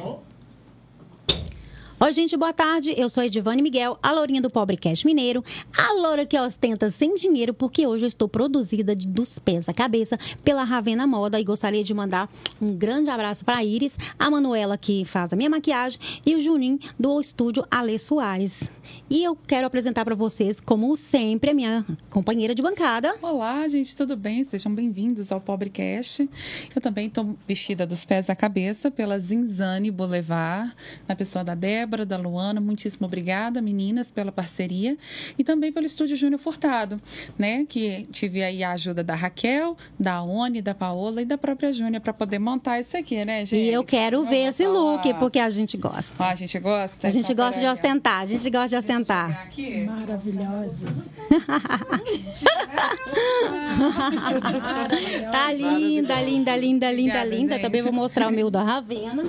어? Oi, gente, boa tarde. Eu sou Edivane Miguel, a lourinha do Pobre Cash Mineiro, a loura que ostenta sem dinheiro, porque hoje eu estou produzida de, dos pés à cabeça pela Ravena Moda e gostaria de mandar um grande abraço para a Iris, a Manuela que faz a minha maquiagem e o Juninho do estúdio Ale Soares. E eu quero apresentar para vocês, como sempre, a minha companheira de bancada. Olá, gente, tudo bem? Sejam bem-vindos ao Pobre Cash. Eu também estou vestida dos pés à cabeça pela Zinzane Boulevard, na pessoa da Débora, da Luana. Muitíssimo obrigada, meninas, pela parceria. E também pelo Estúdio Júnior Furtado, né? Que tive aí a ajuda da Raquel, da Oni, da Paola e da própria Júnior para poder montar isso aqui, né, gente? E eu quero Vamos ver esse falar. look, porque a gente gosta. Ah, a gente gosta? A gente Então, gosta de ó. ostentar, a gente gosta de ostentar. aqui. Maravilhosas. Tá linda, linda, linda, linda, Obrigada, linda. gente. Também vou mostrar o meu da Ravena.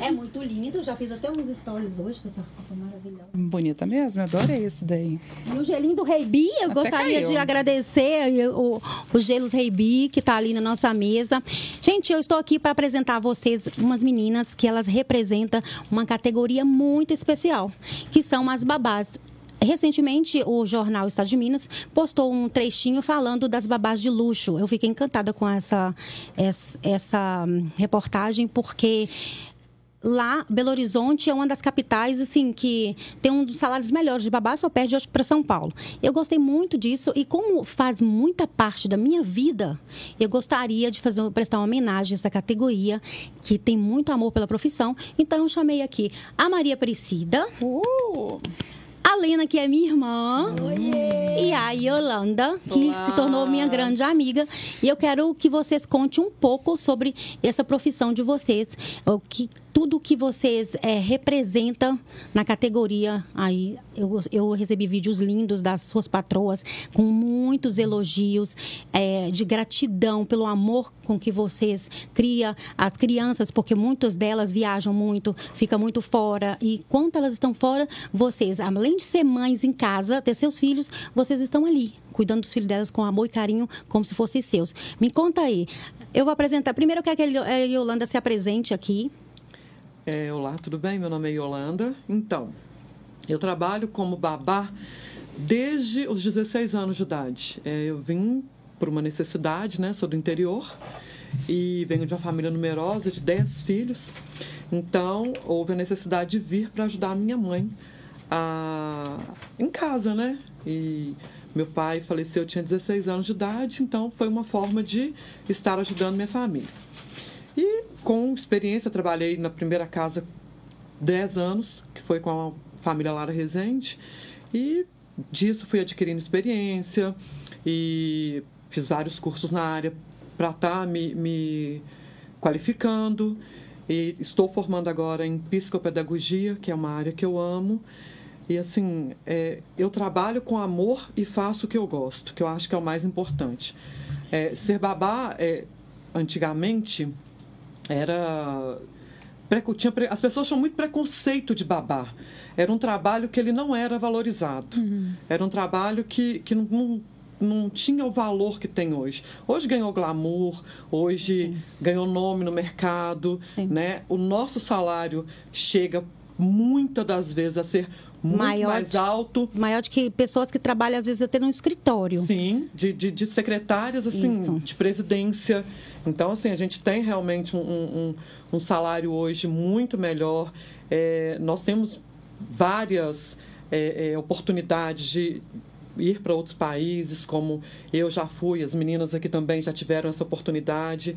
É muito lindo. Já fiz até uns stories hoje com essa roupa maravilhosa. Bonita mesmo, eu adorei isso daí. E o gelinho do Rei Bi, eu Até gostaria caiu. de agradecer o, o Gelos Rei Bi, que está ali na nossa mesa. Gente, eu estou aqui para apresentar a vocês umas meninas que elas representam uma categoria muito especial, que são as babás. Recentemente, o jornal Estado de Minas postou um trechinho falando das babás de luxo. Eu fiquei encantada com essa, essa, essa reportagem, porque lá, Belo Horizonte é uma das capitais, assim, que tem um dos salários melhores de babá, só perde, acho para São Paulo. Eu gostei muito disso e como faz muita parte da minha vida, eu gostaria de fazer, prestar uma homenagem a essa categoria, que tem muito amor pela profissão. Então, eu chamei aqui a Maria Aparecida, Uh! a Lena, que é minha irmã, e a Yolanda, que Olá. se tornou minha grande amiga. E eu quero que vocês contem um pouco sobre essa profissão de vocês, o que tudo que vocês é, representam na categoria. Aí eu, eu recebi vídeos lindos das suas patroas, com muitos elogios, é, de gratidão pelo amor com que vocês criam as crianças, porque muitas delas viajam muito, ficam muito fora. E quando elas estão fora, vocês, além de ser mães em casa, ter seus filhos, vocês estão ali, cuidando dos filhos delas com amor e carinho, como se fossem seus. Me conta aí. Eu vou apresentar. Primeiro eu quero que a Yolanda se apresente aqui. É, olá, tudo bem? Meu nome é Yolanda. Então, eu trabalho como babá desde os 16 anos de idade. É, eu vim por uma necessidade, né? Sou do interior e venho de uma família numerosa de 10 filhos. Então, houve a necessidade de vir para ajudar a minha mãe a... em casa, né? E meu pai faleceu, eu tinha 16 anos de idade, então foi uma forma de estar ajudando minha família. E com experiência, trabalhei na primeira casa 10 anos, que foi com a família Lara Rezende, e disso fui adquirindo experiência e fiz vários cursos na área para estar me, me qualificando. E estou formando agora em psicopedagogia, que é uma área que eu amo. E assim, é, eu trabalho com amor e faço o que eu gosto, que eu acho que é o mais importante. É, ser babá, é, antigamente, era tinha as pessoas tinham muito preconceito de babá. Era um trabalho que ele não era valorizado. Era um trabalho que, que não, não, não tinha o valor que tem hoje. Hoje ganhou glamour, hoje ganhou nome no mercado. Sim. Né? O nosso salário chega muitas das vezes a ser muito Maior mais de- alto. Maior de que pessoas que trabalham, às vezes, até num escritório. Sim, de, de, de secretárias, assim, Isso. de presidência. Então, assim, a gente tem realmente um, um, um salário hoje muito melhor. É, nós temos várias é, é, oportunidades de ir para outros países, como eu já fui, as meninas aqui também já tiveram essa oportunidade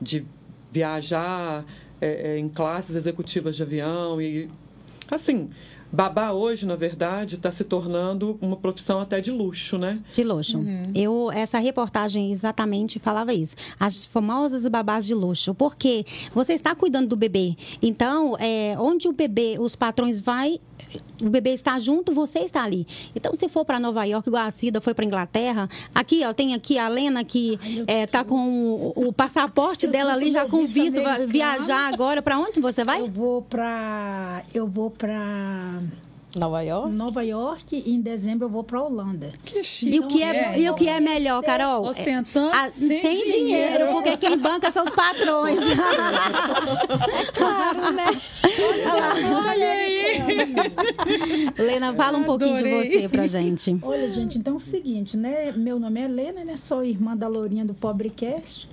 de viajar é, é, em classes executivas de avião e assim babá hoje na verdade está se tornando uma profissão até de luxo né De luxo. Eu, essa reportagem exatamente falava isso. As famosas babás de luxo. Porque você está cuidando do bebê. Então, é, onde o bebê, os patrões vai, o bebê está junto, você está ali. Então, se for para Nova York, igual a Cida foi para Inglaterra, aqui, ó, tem aqui a Lena que eu é, tá com o, o passaporte Eu dela ali já com visto vai viajar agora. Para onde você vai? Eu vou pra. Eu vou pra Nova York? Nova York e em dezembro eu vou pra Holanda. Que chique. E o que é, e o que é melhor, Carol? Ostentando Ah, sem, sem dinheiro, porque quem banca são os patrões. claro, né? Lena, fala um pouquinho de você pra gente. Olha, gente, então é o seguinte, né? Meu nome é Helena, né? Sou irmã da Lourinha do Pobrecast.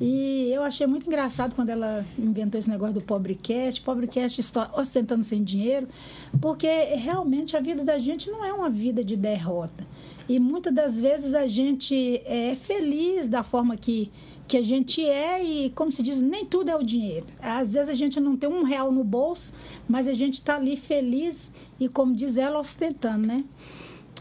E eu achei muito engraçado quando ela inventou esse negócio do Pobrecast. Pobrecast está ostentando sem dinheiro, porque realmente a vida da gente não é uma vida de derrota. E muitas das vezes a gente é feliz da forma que, que a gente é e, como se diz, nem tudo é o dinheiro. Às vezes a gente não tem um real no bolso, mas a gente está ali feliz e, como diz ela, ostentando, né?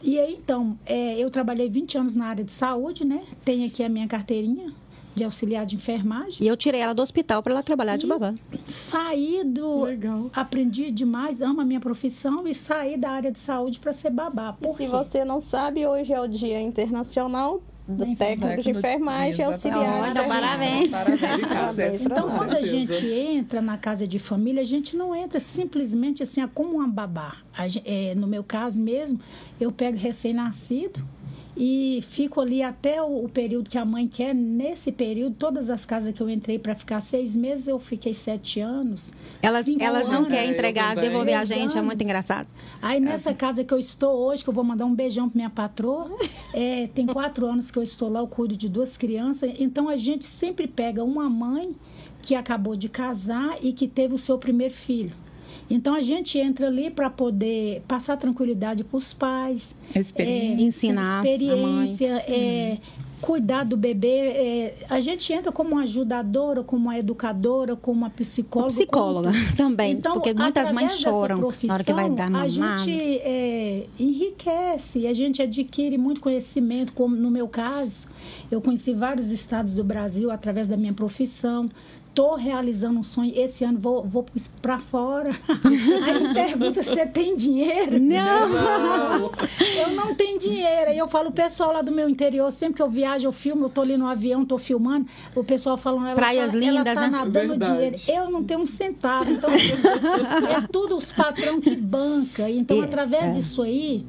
E aí, então, é, eu trabalhei 20 anos na área de saúde, né? Tenho aqui a minha carteirinha de auxiliar de enfermagem. E eu tirei ela do hospital pra ela trabalhar de babá. Saí do. Legal. Aprendi demais, amo a minha profissão e saí da área de saúde para ser babá. E Por se quê? você não sabe, hoje é o Dia Internacional do Da Técnico de Enfermagem e. Auxiliar. de Então, parabéns. Parabéns Parabéns Então, quando a gente entra na casa de família, a gente não entra simplesmente assim, ah, como uma babá. É, no meu caso mesmo, eu pego recém-nascido e fico ali até o, o período que a mãe quer. Nesse período, todas as casas que eu entrei para ficar seis meses, eu fiquei sete anos. Elas, elas não querem entregar, devolver a gente, é muito engraçado. Aí nessa casa que eu estou hoje, que eu vou mandar um beijão para minha patroa, é, tem quatro anos que eu estou lá, eu cuido de duas crianças. Então a gente sempre pega uma mãe que acabou de casar e que teve o seu primeiro filho. Então a gente entra ali para poder passar tranquilidade para os pais, Experiência. Ensinar a experiência, é, cuidar do bebê. é, a gente entra como uma ajudadora, como uma educadora, como uma psicóloga. Psicóloga como- também, Então, porque muitas mães choram na hora que vai dar profissão, A mamar. gente é, enriquece, a gente adquire muito conhecimento, como no meu caso, eu conheci vários estados do Brasil através da minha profissão. Estou realizando um sonho. Esse ano vou, vou para fora. Aí me pergunta se você tem dinheiro. Não! Eu não tenho dinheiro. Aí eu falo, o pessoal lá do meu interior, sempre que eu viajo, eu filmo, eu tô ali no avião, tô filmando, o pessoal falando, ela Praias tá, lindas, ela tá né? nadando Verdade. dinheiro. Eu não tenho um centavo. Então, é tudo os patrão que banca. Então, É, através é. disso aí,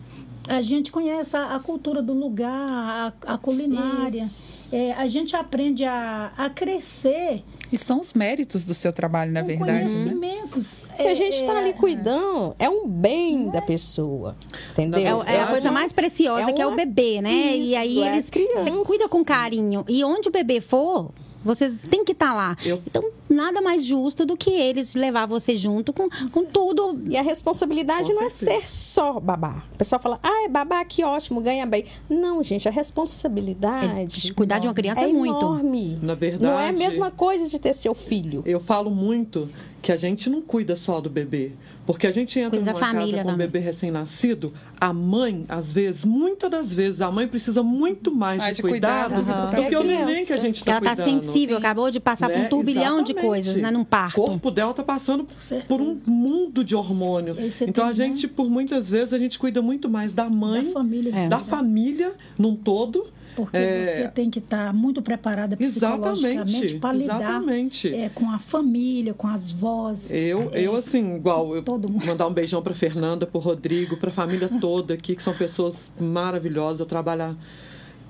a gente conhece a, a cultura do lugar, a, a culinária. É, a gente aprende a, a crescer E são os méritos do seu trabalho, na com verdade, né? conhecimentos. O que a gente está É, ali cuidando é um bem da pessoa. Entendeu? É, é a coisa mais preciosa é que é o bebê, né? e Isso, aí é a eles criança. você cuida com carinho. E onde o bebê for, vocês têm que estar lá. Eu- Então, nada mais justo do que eles levar você junto com, com tudo. E a responsabilidade Com não é ser só babá. O pessoal fala, ah, é babá, que ótimo, ganha bem. Não, gente, a responsabilidade. É, cuidar de uma criança é, é muito. enorme. Na verdade. Não é a mesma coisa de ter seu filho. Eu falo muito que a gente não cuida só do bebê. Porque a gente entra Cuida da numa casa com um bebê recém-nascido, a mãe, às vezes, muitas das vezes, a mãe precisa muito mais Mais de de cuidado cuidado do que o do que a neném que a gente está Ela tá cuidando. sensível, Sim. acabou de passar por né? um turbilhão de Exatamente. coisas, né? Num O parto. corpo dela está passando por um mundo de hormônio. Você Então, a né? gente, por muitas vezes, a gente cuida muito mais da mãe, da família. É. da família num todo. Porque É. você tem que estar muito preparada psicologicamente Exatamente. para lidar Exatamente. é, com a família, com as vozes. Eu, eu assim, igual, eu Todo mundo. mandar um beijão para Fernanda, para Rodrigo, para a família toda aqui, que são pessoas maravilhosas. Eu trabalho há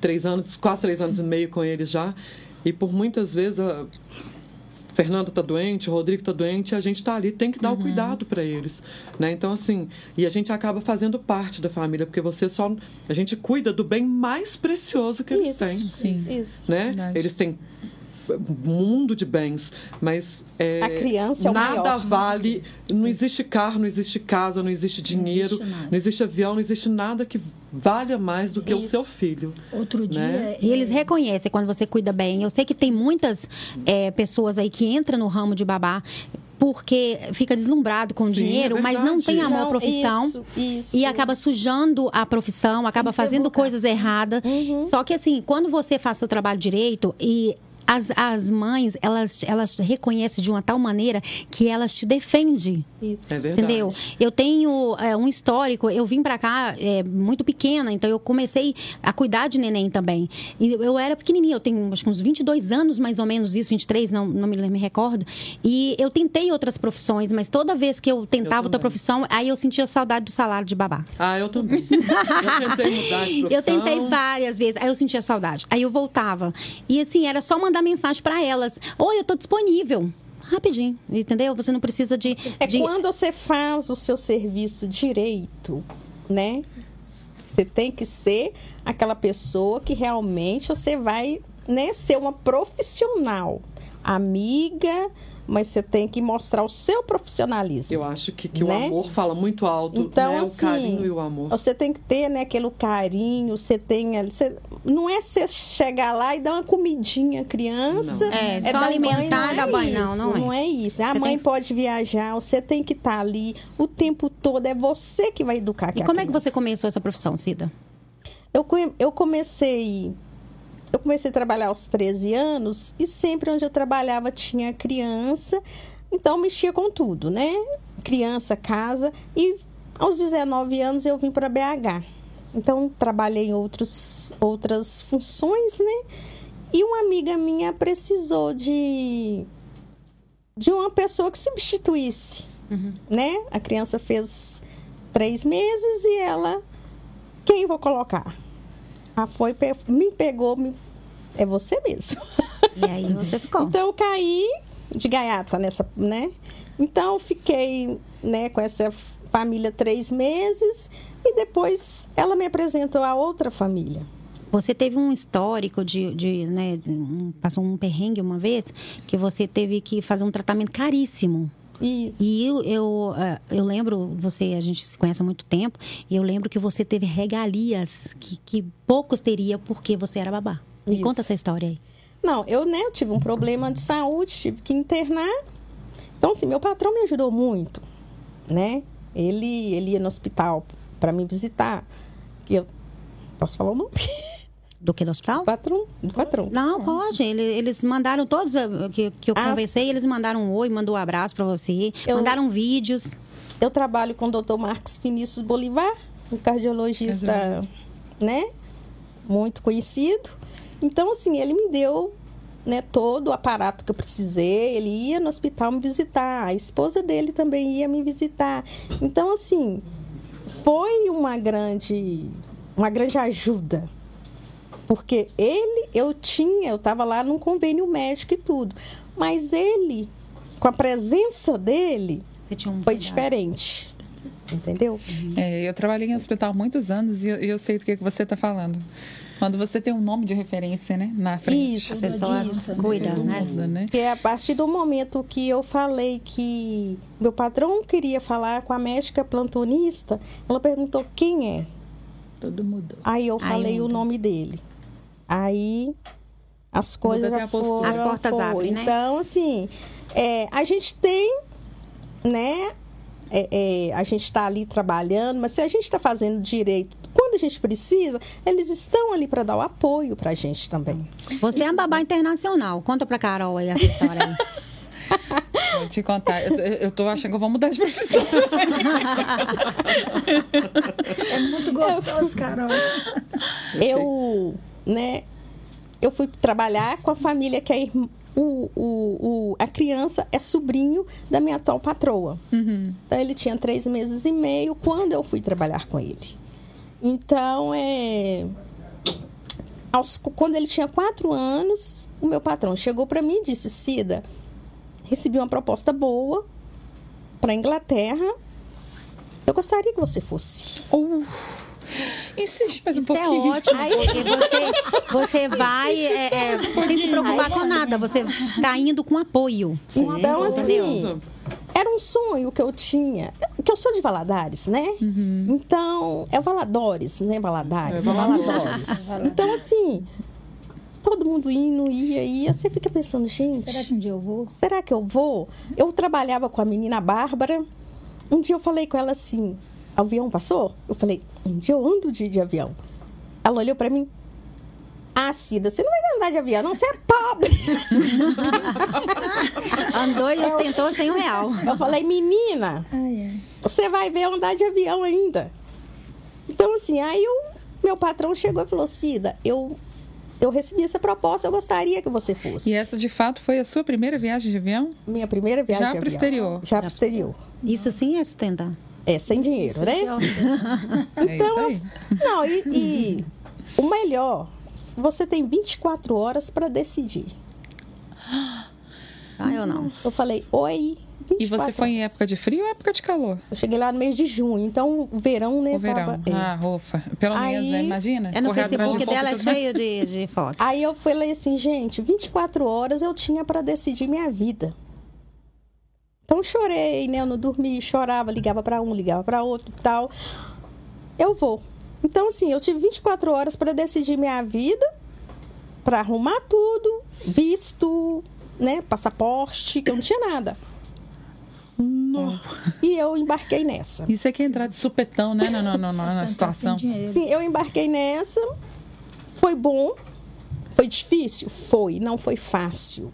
três anos, quase três anos e meio com eles já. E por muitas vezes a Fernanda tá doente, o Rodrigo tá doente, a gente tá ali, tem que dar o cuidado para eles, né? Então assim, e a gente acaba fazendo parte da família, porque você só a gente cuida do bem mais precioso que eles Isso. têm Sim. Isso. né? Verdade. Eles têm mundo de bens, mas é, A criança é o nada maior. vale. Não existe carro, não existe casa, não existe dinheiro, existe nada. não existe avião, não existe nada que valha mais do que o Isso. seu filho. Outro dia. Né? E eles é, reconhecem quando você cuida bem. Eu sei que tem muitas é, pessoas aí que entram no ramo de babá porque fica deslumbrado com o Sim, dinheiro, é mas não tem amor à Não, profissão. Isso, isso. E acaba sujando a profissão, acaba fazendo coisas erradas. Uhum. Só que assim, quando você faz seu trabalho direito e as, as mães, elas, elas reconhecem de uma tal maneira que elas te defendem. Isso. É verdade. Entendeu? Eu tenho é, um histórico, eu vim pra cá é, muito pequena, então eu comecei a cuidar de neném também. E eu era pequenininha, eu tenho acho que uns 22 anos mais ou menos isso, 23, não, não me, me recordo. E eu tentei outras profissões, mas toda vez que eu tentava outra também. profissão, aí eu sentia saudade do salário de babá. Ah, eu também. eu tentei mudar de profissão. Eu tentei várias vezes, aí eu sentia saudade. Aí eu voltava. E assim, era só mandar mensagem pra elas: Oi, eu tô disponível. rapidinho, entendeu? Você não precisa de. É de... quando você faz o seu serviço direito, né? Você tem que ser aquela pessoa que realmente você vai né, ser uma profissional, amiga, mas você tem que mostrar o seu profissionalismo. Eu acho que, que né? o amor fala muito alto, Então, né? assim, o carinho e o amor. Você tem que ter, né, aquele carinho, você tem você- não é você chegar lá e dar uma comidinha à criança. Não. É, só dar um alimentar banho, e dar banho, não, isso, não é. Não é isso. A Você mãe que- pode viajar, você tem que estar ali o tempo todo, é você que vai educar E como é que você criança. começou essa profissão, Cida? Eu, eu comecei eu comecei a trabalhar aos 13 anos e sempre onde eu trabalhava tinha criança, então mexia com tudo, né? Criança, casa e aos 19 anos eu vim para BH. Então trabalhei em outros, outras funções, né? E uma amiga minha precisou de de uma pessoa que substituísse, né? A criança fez três meses e ela quem vou colocar? Ah, foi, me pegou, me- é você mesmo. E aí você ficou. Então eu caí de gaiata nessa, né? Então eu fiquei, né, com essa família três meses e depois ela me apresentou a outra família. Você teve um histórico de, de né, passou um perrengue uma vez que você teve que fazer um tratamento caríssimo. Isso. E eu, eu, eh, eu lembro, você, a gente se conhece há muito tempo, e eu lembro que você teve regalias que, que poucos teriam porque você era babá. Me Isso. conta essa história aí. Não, eu, né, eu tive um problema de saúde, tive que internar. Então, assim, meu patrão me ajudou muito, né? Ele, ele ia no hospital para me visitar. Que eu posso falar o nome? Do que no hospital? Do patrão, do patrão. Não, pode. Ele- Eles mandaram todos eh, que, que eu Ah, conversei, eles mandaram um oi, mandou um abraço pra você, Eu- mandaram vídeos. Eu trabalho com o Dr. Marcos Vinícius Bolivar, um cardiologista, Cardiologista. né? Muito conhecido. Então, assim, ele me deu né, todo o aparato que eu precisei. Ele ia no hospital me visitar. A esposa dele também ia me visitar. Então, assim, foi uma grande, uma grande ajuda. Porque ele, eu tinha, eu estava lá num convênio médico e tudo. Mas ele, com a presença dele, um foi diferente. Entendeu? É, eu trabalhei em hospital há muitos anos e eu, eu sei do que, que você está falando. Quando você tem um nome de referência, né? Na frente. Isso. A pessoa Disso, cuida, né? muda, né? Porque a partir do momento que eu falei que meu patrão queria falar com a médica plantonista, ela perguntou quem é. Tudo mudou. Aí eu Aí falei o nome dele. Aí as coisas já foram. As portas foi. abrem, né? Então, assim, é, a gente tem, né? é, é, a gente está ali trabalhando, mas se a gente está fazendo direito, quando a gente precisa, eles estão ali para dar o apoio para a gente também. Você é uma babá internacional. Conta pra Carol aí essa história aí. Vou te contar. Eu, eu eu tô achando que eu vou mudar de profissão. É muito gostoso, Carol. eu, né, eu fui trabalhar com a família que a, irm- o, o, o- a criança é sobrinho da minha atual patroa. Uhum. Então ele tinha três meses e meio quando eu fui trabalhar com ele. Então é aos- quando ele tinha quatro anos, o meu patrão chegou para mim e disse: Cida, recebi uma proposta boa para Inglaterra. Eu gostaria que você fosse. Uh, insiste mais um Isso é pouquinho. ótimo, porque você, você vai é, é, sem se preocupar com nada. Você tá indo com apoio. Sim, Então, assim, era um sonho que eu tinha, que eu sou de Valadares, né? Então, é Valadores, né? Valadares, É, Valadores. Valadares. Então, assim, todo mundo indo, ia, ia. Você fica pensando, gente, Será que um dia eu vou? será que eu vou? Eu trabalhava com a menina Bárbara. Um dia eu falei com ela assim: avião passou? Eu falei: um dia eu ando de, de avião. Ela olhou pra mim. Ah, Cida, você não vai andar de avião, não, você é pobre. Andou e ostentou sem um real. Eu falei, menina, Ai, você vai ver andar de avião ainda. Então, assim, aí o meu patrão chegou e falou, Cida, eu, eu recebi essa proposta, eu gostaria que você fosse. E essa, de fato, foi a sua primeira viagem de avião? Minha primeira viagem Já de pro avião. exterior. Já pro exterior. Isso sim é sustentar. É, sem dinheiro, né? É isso aí. Não, e, e o melhor, você tem 24 horas para decidir. Sai ou não? Eu falei, oi. E você 24 foi em época de frio ou época de calor? Eu cheguei lá no mês de junho, então o verão, né? O verão. tava- é. Ah, ufa. Pelo Aí- menos, né? Imagina. É no correr atrás de Facebook roupa dela, é cheio de, de fotos. Aí eu falei assim, gente, 24 horas eu tinha para decidir minha vida. Então chorei, né? Eu não dormi, chorava, ligava para um, ligava para outro, tal. Eu vou. Então assim, eu tive 24 horas para decidir minha vida, para arrumar tudo, visto, né, passaporte, que eu não tinha nada. E eu embarquei nessa. Isso é que é entrar de supetão, né? Na, na, na, na Ostentar situação. Sim, eu embarquei nessa. Foi bom. Foi difícil? Foi. Não foi fácil.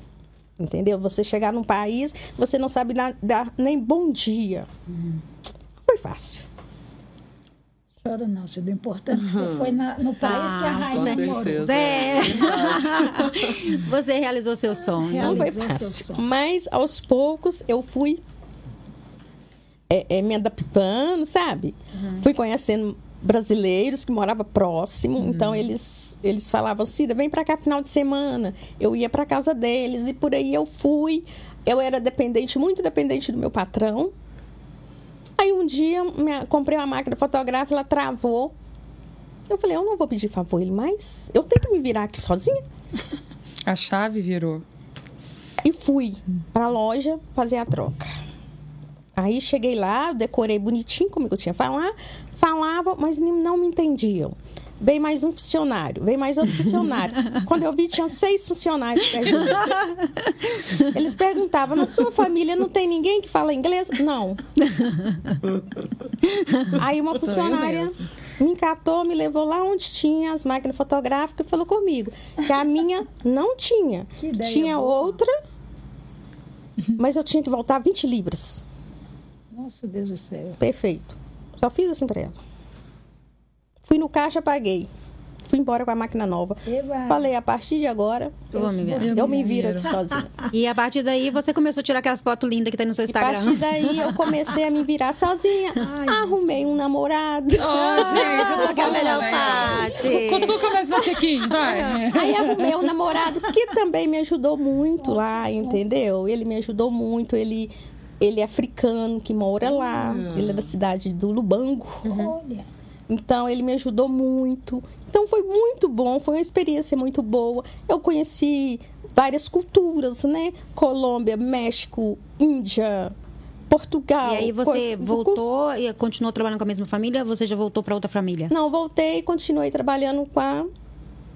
Entendeu? Você chegar num país, você não sabe dar, dar nem bom dia. Foi fácil. Chora não, Cida. O importante é que você foi na- no país que a Ah, com morou. certeza. É. Você realizou seu sonho. Não foi Realizou seu fácil. sonho. Mas aos poucos eu fui é, é, me adaptando, sabe? Fui conhecendo brasileiros que moravam próximo, então eles eles falavam, Cida, vem pra cá final de semana. Eu ia pra casa deles e por aí eu fui. Eu era dependente, muito dependente do meu patrão. Aí um dia minha- comprei uma máquina fotográfica, ela travou. Eu falei, eu não vou pedir favor a ele mais. Eu tenho que me virar aqui sozinha. A chave virou. E fui pra loja fazer a troca. Aí cheguei lá, decorei bonitinho como eu tinha falar, falava, mas não me entendiam. Veio mais um funcionário, veio mais outro funcionário. Quando eu vi, tinha seis funcionários. Eles perguntavam, na sua família não tem ninguém que fala inglês? Não. Aí uma funcionária me encatou, me levou lá onde tinha as máquinas fotográficas e falou comigo que a minha não tinha. Que ideia tinha boa. outra, mas eu tinha que voltar 20 libras. Nossa, Deus do céu. Perfeito. Só fiz assim pra ela. Fui no caixa, paguei. Fui embora com a máquina nova. Eba. Falei, a partir de agora, Eu vou me eu, me viro aqui sozinha. E a partir daí você começou a tirar aquelas fotos lindas que tem no seu E a partir Instagram. daí eu comecei a me virar sozinha. Arrumei um namorado. Ó, gente, eu tô Que é a melhor falando aí, parte. Cutuca mais um tiquinho, vai. Aí arrumei um namorado que também me ajudou muito lá, entendeu? Ele me ajudou muito. Ele, ele é africano, que mora lá. Ele é da cidade do Lubango. Olha. Então, ele me ajudou muito. Então, foi muito bom, foi uma experiência muito boa. Eu conheci várias culturas, né? Colômbia, México, Índia, Portugal. E aí você voltou e continuou trabalhando com a mesma família ou você já voltou para outra família? Não, voltei e continuei trabalhando com a,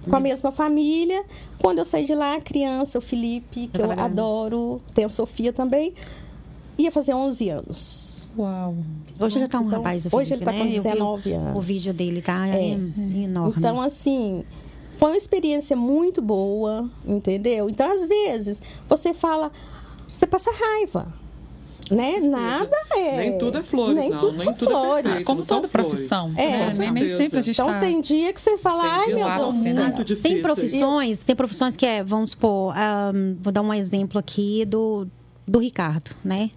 com a mesma família. Quando eu saí de lá, a criança, o Felipe, que eu trabalhando. adoro, tem a Sofia também, ia fazer 11 anos. Uau. Hoje já tá um Então, rapaz, o hoje ele Felipe, tá com né? Vi 19 anos. O vídeo dele tá É. é. enorme. Então, assim, foi uma experiência muito boa, entendeu? Então, às vezes, você fala, você passa raiva. Né? Nada é. Nem tudo é flores, Nem não. tudo Nem são tudo é flores. perfeito. Como toda profissão. É, né? com nem, nem sempre a gente Então, tá... tem dia que você fala, Tem ai, meu Deus. muito difíceis. Tem profissões, tem profissões que é, vamos supor, ahn, vou dar um exemplo aqui do, do Ricardo, né?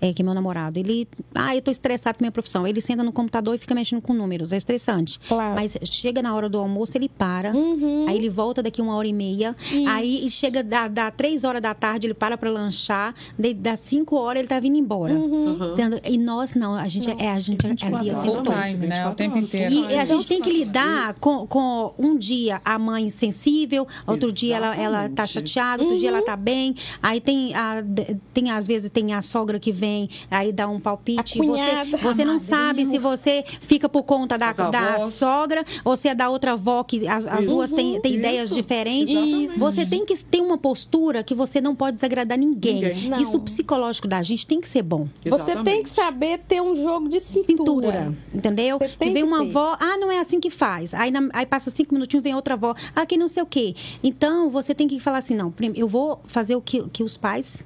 É, que é meu namorado. Ele, ah, eu tô estressado com minha profissão. Ele senta no computador e fica mexendo com números. É estressante. Claro. Mas chega na hora do almoço, ele para. Uhum. Aí ele volta daqui uma hora e meia. Isso. Aí chega da, da três horas da tarde, ele para para lanchar. De, das cinco horas, ele tá vindo embora. Uhum. Entendeu? E nós não, a gente é a gente é ali o 24 tempo todo. time, né? O 24 tempo inteiro. E a gente tem que lidar com, com um dia a mãe sensível, outro dia ela, ela tá Exatamente. chateada, outro dia ela tá bem. Aí tem, a, tem às vezes tem a sogra que vem, aí dá um palpite. A Você, cunhada. você não A sabe se você fica por conta da, da sogra ou se é da outra avó, que as, as Isso. duas têm, têm ideias diferentes. Exatamente. Você tem que ter uma postura que você não pode desagradar ninguém. Ninguém. Isso psicológico da gente tem que ser bom Você tem que Exatamente. saber ter um jogo de cintura. cintura, entendeu? Você tem vem que uma ter. avó, ah, não é assim que faz. Aí, na- aí passa cinco minutinhos, vem outra avó, ah, que não sei o quê. Então, você tem que falar assim, não, eu vou fazer o que, que os pais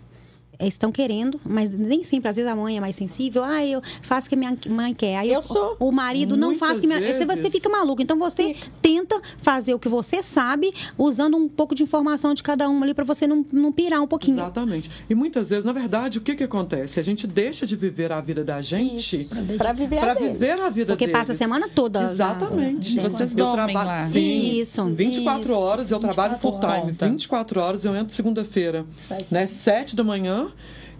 estão querendo, mas nem sempre, às vezes a mãe é mais sensível. Ah, eu faço o que minha mãe quer. Aí Eu sou. O marido não faz o que minha... vezes. Você fica maluco. Então você tenta fazer o que você sabe, usando um pouco de informação de cada um ali para você não, não pirar um pouquinho. Exatamente. E muitas vezes, na verdade, o que, que acontece? A gente deixa de viver a vida da gente. Pra viver a para dele. viver a vida Porque deles. passa a semana toda. Exatamente. Vocês Eu dormem traba- lá. Sim, Isso. 24 Isso. horas, eu trabalho 24 full time. horas. 24 horas eu entro segunda-feira, né? cedo. 7 da manhã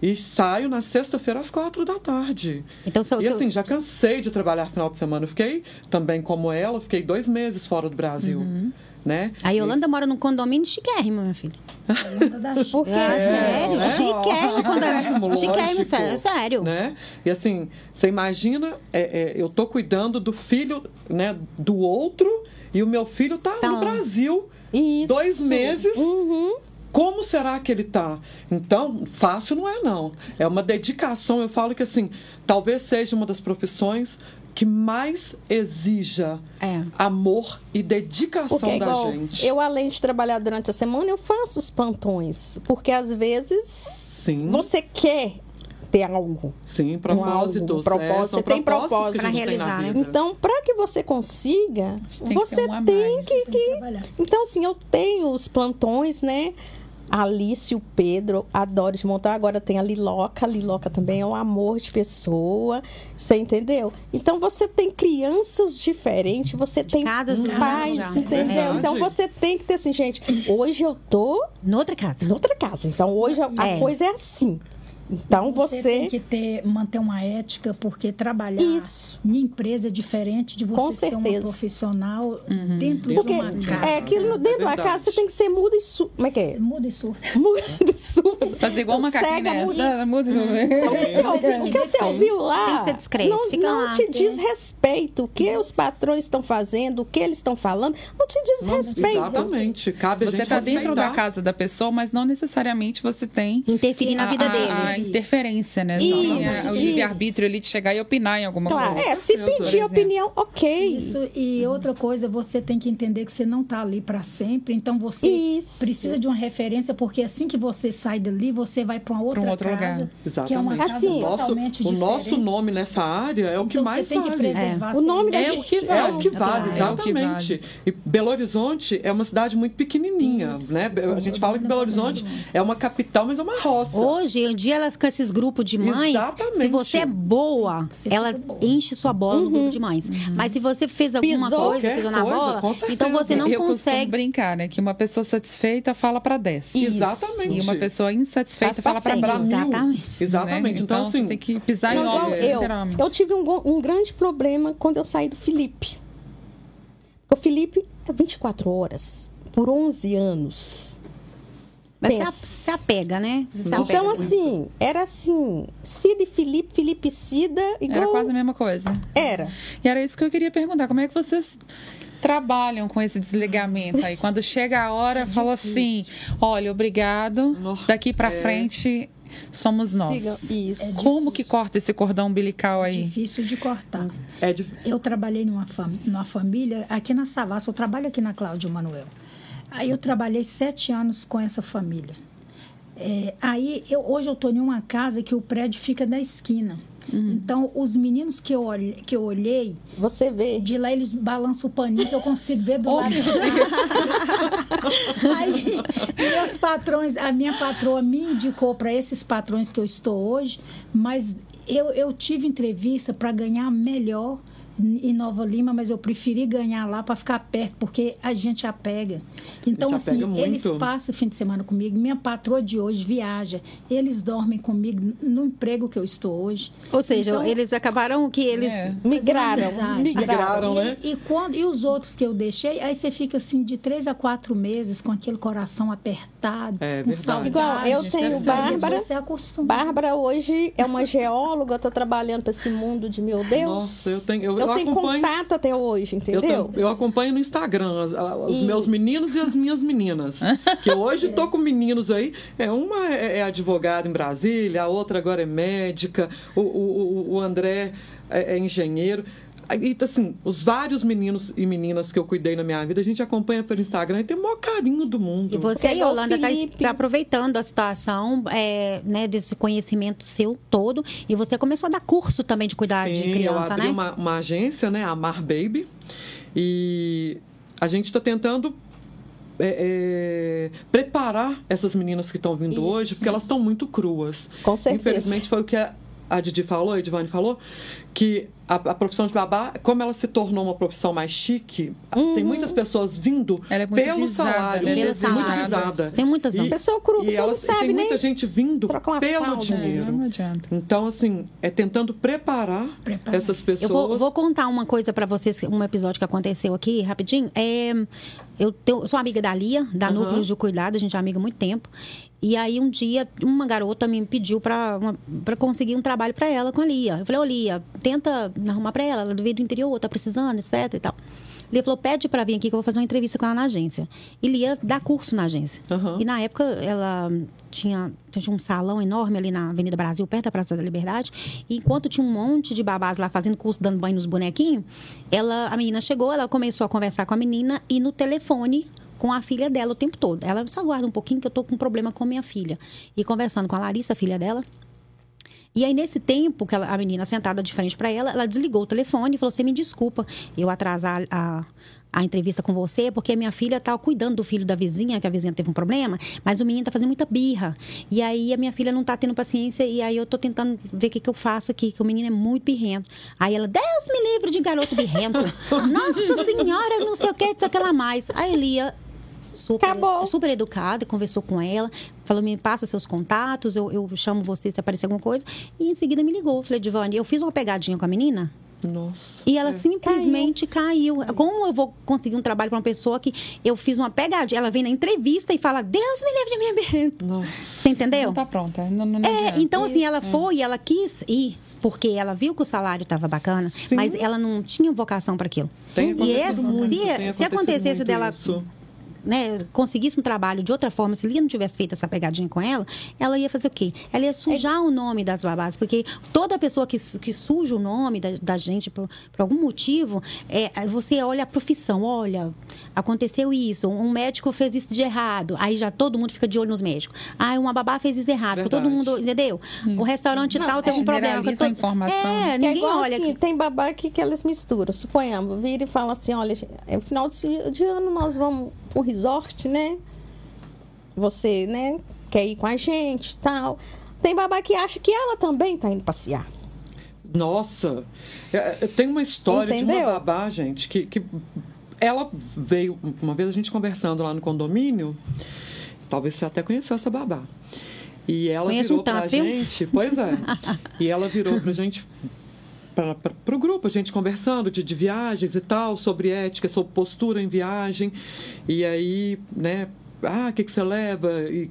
e saio na sexta-feira às 4 da tarde. Então, seu, E seu- assim, já cansei de trabalhar final de semana. Eu fiquei também como ela, fiquei dois meses fora do Brasil. Uhum. Né? a Yolanda mora num condomínio chiquérrimo, minha filha. Porque É, sério? né? Chiquérrimo, Chiquérrimo, condomínio. Chiquérrimo, sério. sério. né? E assim, você imagina, é, é, eu tô cuidando do filho, né, do outro e o meu filho tá Tá no. Brasil Isso. dois meses. Uhum. Como será que ele tá? Então, fácil não é não. É uma dedicação. Eu falo que assim, talvez seja uma das profissões que mais exija É. amor e dedicação Porque da igual, gente. eu além de trabalhar durante a semana, eu faço os plantões. Porque às vezes Sim. você quer ter algo. Sim, algo, propósitos. um propósito. é, Você tem que propósito. na realizar, né? Então, para que você consiga, Tem que você um a tem mais. que, Tem que. Então, assim, eu tenho os plantões, né? A Alice, o Pedro, adoro de montar. Agora tem a Liloca. A Liloca também é um amor de pessoa. Você entendeu? Então, você tem crianças diferentes, você tem cada pais, lugar. entendeu? Verdade. Então, você tem que ter assim, gente, hoje eu tô Noutra casa. em outra casa. Então, hoje a a É. coisa é assim. Então, Você, você... tem que ter, manter uma ética, porque trabalhar Isso. em empresa é diferente de você Com ser uma certeza. profissional Uhum. dentro de Porque uma casa. é aquilo dentro da verdade. casa, você tem que ser muda e surda. Como é que é? Muda e surda. Muda e surda. Fazer igual uma macaquinho, Cega, né? muda Não, muda- Então, o que você ouviu, o que você ouviu lá Tem que ser discreto, não, fica não lá. te diz respeito. O que os patrões estão fazendo, o que eles estão falando, não te diz Não, respeito. Exatamente. Cabe a Você está dentro da casa da pessoa, mas não necessariamente você tem Interferir na vida deles. A interferência, né? Isso, o livre-arbítrio ali de chegar e opinar em alguma Claro, coisa. é, se certeza. pedir opinião, ok. Isso, e outra coisa, você tem que entender que você não está ali para sempre, então você Isso. precisa de uma referência, porque assim que você sai dali, você vai para uma outra um outro casa, lugar. que é uma Exatamente. casa Assim, o nosso, totalmente o nosso nome nessa área é o que então, mais você tem que vale. preservar O nome da É o gente que É vale. o que vale, É o que exatamente. vale. E Belo Horizonte é uma cidade muito pequenininha, Isso. né? A gente fala que Belo Horizonte é uma capital, mas é uma roça. Hoje em dia, elas com esses grupos de mães, Exatamente. se você é boa, fica elas boa. enchem sua bola no grupo de mães. Mas se você fez alguma Pisou. coisa, pisou na coisa, bola, então você não eu consegue. brincar, né? Que uma pessoa satisfeita fala para 10. Exatamente. E uma pessoa insatisfeita Faz fala para mil. Exatamente. Exatamente. né? Então, assim, você tem que pisar em Não, igual ovos, eu, literalmente. eu tive um, um grande problema quando eu saí do Felipe. O Felipe é 24 horas, por 11 anos. Mas você, apega, né? Você apega. Então, assim, era assim, Cida e Felipe, Felipe e Cida, igual... Era quase a mesma coisa. Era. E era isso que eu queria perguntar. Como é que vocês trabalham com esse desligamento aí? Quando chega a hora, fala assim: olha, obrigado. No- Daqui para é. frente somos nós. Isso. Como que corta esse cordão umbilical É aí? difícil de cortar. é de... Eu trabalhei numa, fam numa família aqui na Savassi, eu trabalho aqui na Cláudio Manuel. Aí eu trabalhei sete anos com essa família. É, aí eu, hoje eu estou em uma casa que o prédio fica na esquina. Então, os meninos que eu, olhei, que eu olhei, Você vê. de lá eles balançam o paninho que eu consigo ver do Oh, lado. meu Aí, meus patrões, a minha patroa me indicou para esses patrões que eu estou hoje, mas eu, eu tive entrevista para ganhar melhor em Nova Lima, mas eu preferi ganhar lá para ficar perto, porque a gente apega. Então, gente assim, apega eles passam o fim de semana comigo, minha patroa de hoje viaja, eles dormem comigo no emprego que eu estou hoje. Ou seja, Então, eles acabaram que eles. É. Migraram. amizade. Migraram. Migraram, né? E, e quando, e os outros que eu deixei, aí você fica assim de três a quatro meses com aquele coração apertado, É com verdade. Igual, eu tenho Bárbara. Bárbara hoje é uma geóloga, está trabalhando para esse mundo de meu Deus. Nossa, eu tenho- eu- eu tenho acompanho- contato até hoje, Eu, entendeu? tam- eu acompanho no Instagram os E- meus meninos e as minhas meninas. que hoje tô com meninos aí. É, uma é, é advogada em Brasília, a outra agora é médica, o, o, o- o André é, é engenheiro. E, assim, os vários meninos e meninas que eu cuidei na minha vida, a gente acompanha pelo Instagram e tem o maior carinho do mundo. E você, o Yolanda, está Felipe. aproveitando a situação é, né, desse conhecimento seu todo. E você começou a dar curso também de cuidar de Sim, criança, eu abri né? uma, uma agência, né, a Mar Baby, e a gente está tentando é, é, preparar essas meninas que estão vindo Isso. hoje, porque elas estão muito cruas. Com certeza. Infelizmente foi o que a, a Didi falou, a Edivane falou, que a, a profissão de babá, como ela se tornou uma profissão mais chique, Uhum. tem muitas pessoas vindo Ela é muito pelo visada, salário, ela é muito visada. Tem muitas. E- Pessoa crua, e elas- sabe, tem né? muita gente vindo pelo fralda. dinheiro. É, não adianta. Então, assim, é tentando preparar, Preparar. essas pessoas. Eu vou, vou contar uma coisa pra vocês, um episódio que aconteceu aqui, rapidinho. É, eu, tenho- eu sou amiga da Lia, da Aham. Núcleos de Cuidado, a gente é amiga há muito tempo. E aí, um dia, uma garota me pediu pra conseguir um trabalho pra ela com a Lia. Eu falei, ô Lia, tenta arrumar pra ela, ela veio do interior, tá precisando, etc e tal. Lia falou, pede pra vir aqui que eu vou fazer uma entrevista com ela na agência. E Lia dá curso na agência. Aham. E na época, ela tinha, tinha um salão enorme ali na Avenida Brasil, perto da Praça da Liberdade. E enquanto tinha um monte de babás lá fazendo curso, dando banho nos bonequinhos, ela, a menina chegou, ela começou a conversar com a menina e no telefone com a filha dela o tempo todo. Ela só aguarda um pouquinho que eu tô com um problema com minha filha. E conversando com a Larissa, a filha dela, e aí, nesse tempo que ela- a menina sentada de frente para ela, ela desligou o telefone e falou: Você me desculpa eu atrasar a, a entrevista com você, porque minha filha tá cuidando do filho da vizinha, que a vizinha teve um problema, mas o menino tá fazendo muita birra. E aí a minha filha não tá tendo paciência, e aí eu tô tentando ver o que, que eu faço aqui, que o menino é muito birrento. Aí ela, Deus me livre de garoto birrento. Nossa senhora, não sei o que, sei o que lá mais. Aí Elia super, Acabou. super educada, conversou com ela, falou, me passa seus contatos, eu, eu chamo você se aparecer alguma coisa. E em seguida me ligou. Falei, Divane, eu fiz uma pegadinha com a menina Nossa. e ela É. simplesmente caiu. Como eu vou conseguir um trabalho para uma pessoa que eu fiz uma pegadinha? Ela vem na entrevista e fala, Deus me livre de mim birrento. Nossa. Você entendeu? Não tá pronta. Não, não, não É, então assim, ela foi, ela quis ir, porque ela viu que o salário estava bacana, mas ela não tinha vocação para aquilo. Tem e esse, muito, se, se acontecesse dela isso. Né, conseguisse um trabalho de outra forma, se Lia não tivesse feito essa pegadinha com ela, ela ia fazer o quê? Ela ia sujar o nome das babás, porque toda pessoa que, que suja o nome da, da gente por, por algum motivo, é, você olha a profissão, olha, aconteceu isso, um médico fez isso de errado, aí já todo mundo fica de olho nos médicos. Ah, uma babá fez isso de errado, porque todo mundo, entendeu? O restaurante tal teve um problema. todo- informação. É, é ninguém igual olha. assim, que- tem babá que, que elas misturam. Suponhamos, vira e fala assim, olha, é final de, de ano nós vamos pro resort, né? Você, né, quer ir com a gente e tal. Tem babá que acha que ela também tá indo passear. Nossa, É, é, tem uma história de Entendeu? uma babá, gente, que, que ela veio, uma vez a gente conversando lá no condomínio, talvez você até conheceu essa babá. E ela Conheço virou um tanto, pra viu? gente, pois é. e ela virou pra gente, para o grupo, a gente conversando de, de viagens e tal, sobre ética, sobre postura em viagem. E aí, né, ah, o que, que você leva? E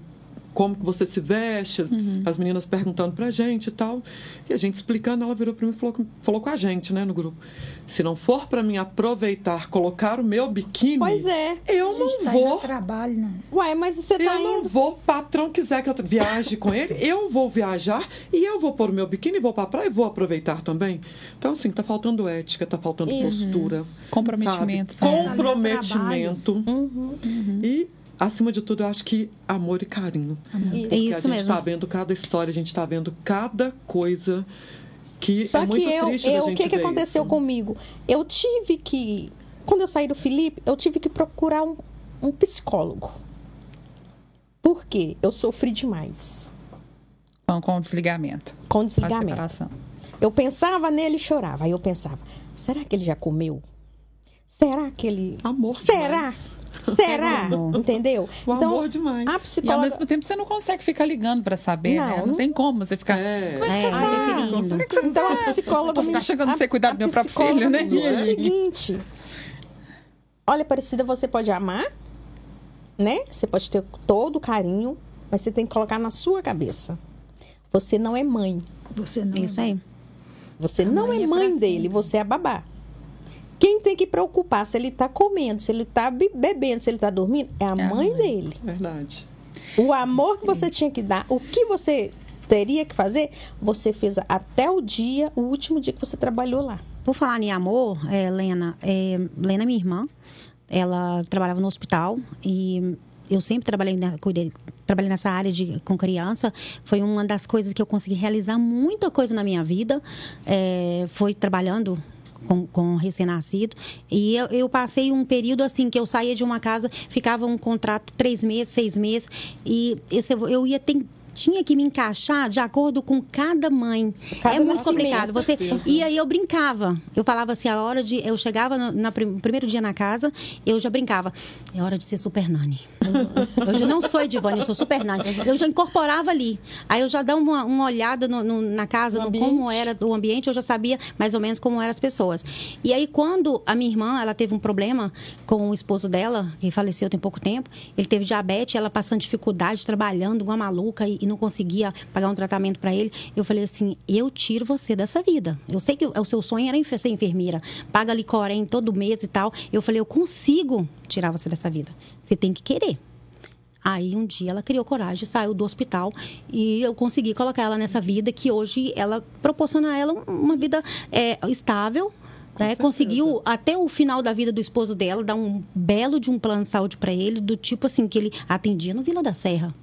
como que você se veste, as meninas perguntando pra gente e tal. E a gente explicando, ela virou para mim e falou, com- falou com a gente, né, no grupo. Se não for para mim aproveitar, colocar o meu biquíni, Pois é. eu A gente não tá vou. trabalho, né? Uai, mas você tá Eu não indo. vou, patrão quiser que eu viaje com ele, eu vou viajar e eu vou pôr o meu biquíni, vou pra praia e vou aproveitar também. Então, assim, tá faltando ética, tá faltando Isso. postura. Comprometimento. sabe? né? Comprometimento. Uhum. E, acima de tudo, eu acho que amor e carinho. Isso. É Porque a isso gente mesmo. está vendo cada história, a gente está vendo cada coisa que Só é muito que eu, triste eu o que, que aconteceu isso. comigo? Eu tive que, quando eu saí do Felipe, eu tive que procurar um, um psicólogo. Por quê? Eu sofri demais Com, com o desligamento. com Com a desligamento. separação. Eu pensava nele e chorava. Aí eu pensava, será que ele já comeu? Será que ele. Amor Será? demais. Será? Entendeu? O então, amor demais. a E ao psicóloga. mesmo tempo você não consegue ficar ligando pra saber, Não, né? Não, não- tem como você ficar. É. Como é que você É, tá? Como é que você Então a tá? psicóloga. Posso me- estar chegando a- você cuidar a do meu próprio psicóloga filho, né? me disse É. o seguinte: Olha, Aparecida, você pode amar, né? Você pode ter todo o carinho, mas você tem que colocar na sua cabeça. Você não é mãe. Você não. Isso aí. Você A não mãe é é mãe pra dele, você é a babá. Quem tem que preocupar se ele tá comendo, se ele tá be- bebendo, se ele tá dormindo, é a É a mãe mãe. dele. Verdade. O amor que você tinha que dar, o que você teria que fazer, você fez até o dia, o último dia que você trabalhou lá. por falar em amor, é, Lena, é, Lena é minha irmã. Ela trabalhava no hospital e eu sempre trabalhei, na, cuidei, trabalhei nessa área de, com criança. Foi uma das coisas que eu consegui realizar muita coisa na minha vida. É, foi trabalhando com, com recém-nascido. E eu, eu, passei um período assim, que eu saía de uma casa, ficava um contrato três meses, seis meses, e esse, eu ia ter tinha que me encaixar de acordo com cada mãe. Cada é muito complicado. Você e aí eu brincava. Eu falava assim, a hora de eu chegava no, na, no primeiro dia na casa, eu já brincava. É hora de ser super nani. Eu já não sou Edivane, eu sou super nani. Eu já incorporava ali. Aí eu já dava uma, uma olhada no, no, na casa, no, no como era o ambiente, eu já sabia mais ou menos como eram as pessoas. E aí quando a minha irmã, ela teve um problema com o esposo dela, que faleceu tem pouco tempo, ele teve diabetes, ela passando dificuldade, trabalhando, uma maluca e, e não conseguia pagar um tratamento para ele, eu falei assim: eu tiro você dessa vida. Eu sei que o seu sonho era ser enfermeira, paga ali corém todo mês e tal. Eu falei: eu consigo tirar você dessa vida. Você tem que querer. Aí um dia ela criou coragem, saiu do hospital e eu consegui colocar ela nessa vida que hoje ela proporciona a ela uma vida é, estável, né? Conseguiu até o final da vida do esposo dela dar um belo de um plano de saúde para ele, do tipo assim que ele atendia no Vila da Serra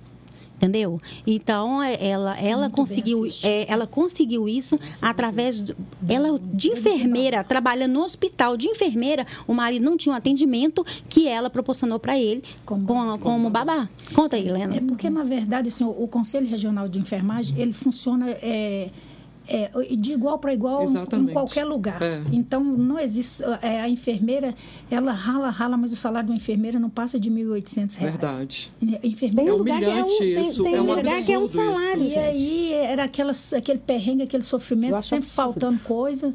entendeu? Então é, ela ela Muito conseguiu é, ela conseguiu isso através de, ela de enfermeira trabalhando no hospital de enfermeira o marido não tinha um atendimento que ela proporcionou para ele como, como, como babá. Conta aí, Helena. É porque na verdade assim, o, o Conselho Regional de Enfermagem ele funciona é, é, de igual para igual Exatamente. em qualquer lugar. É. Então, não existe. É, a enfermeira, ela rala, rala, mas o salário de uma enfermeira não passa de R$ 1.800. Verdade. Enfermeira, tem um lugar que é um, tem, tem é um lugar que é um salário. Isso. E aí era aquelas, aquele perrengue, aquele sofrimento, sempre faltando coisa.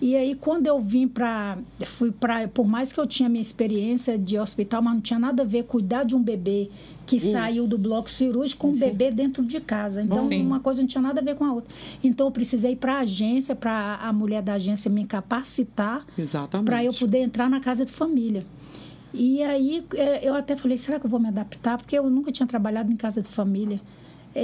E aí, quando eu vim para. Fui para. Por mais que eu tinha minha experiência de hospital, mas não tinha nada a ver cuidar de um bebê que Isso. saiu do bloco cirúrgico com um bebê dentro de casa. Então, Sim. uma coisa não tinha nada a ver com a outra. Então, eu precisei ir para a agência, para a mulher da agência me capacitar. Para eu poder entrar na casa de família. E aí, é, eu até falei: será que eu vou me adaptar? Porque eu nunca tinha trabalhado em casa de família.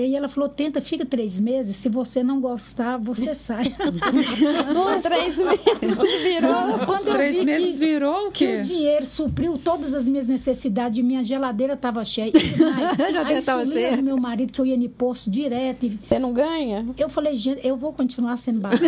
E ela falou: tenta, fica três meses. Se você não gostar, você sai. Nossa. Três meses virou. Quando três meses que, virou o quê? Que o dinheiro supriu todas as minhas necessidades. Minha geladeira estava cheia. E Já estava cheia. meu marido que eu ia no posto direto. E... Você não ganha? Eu falei: gente, eu vou continuar sendo barata.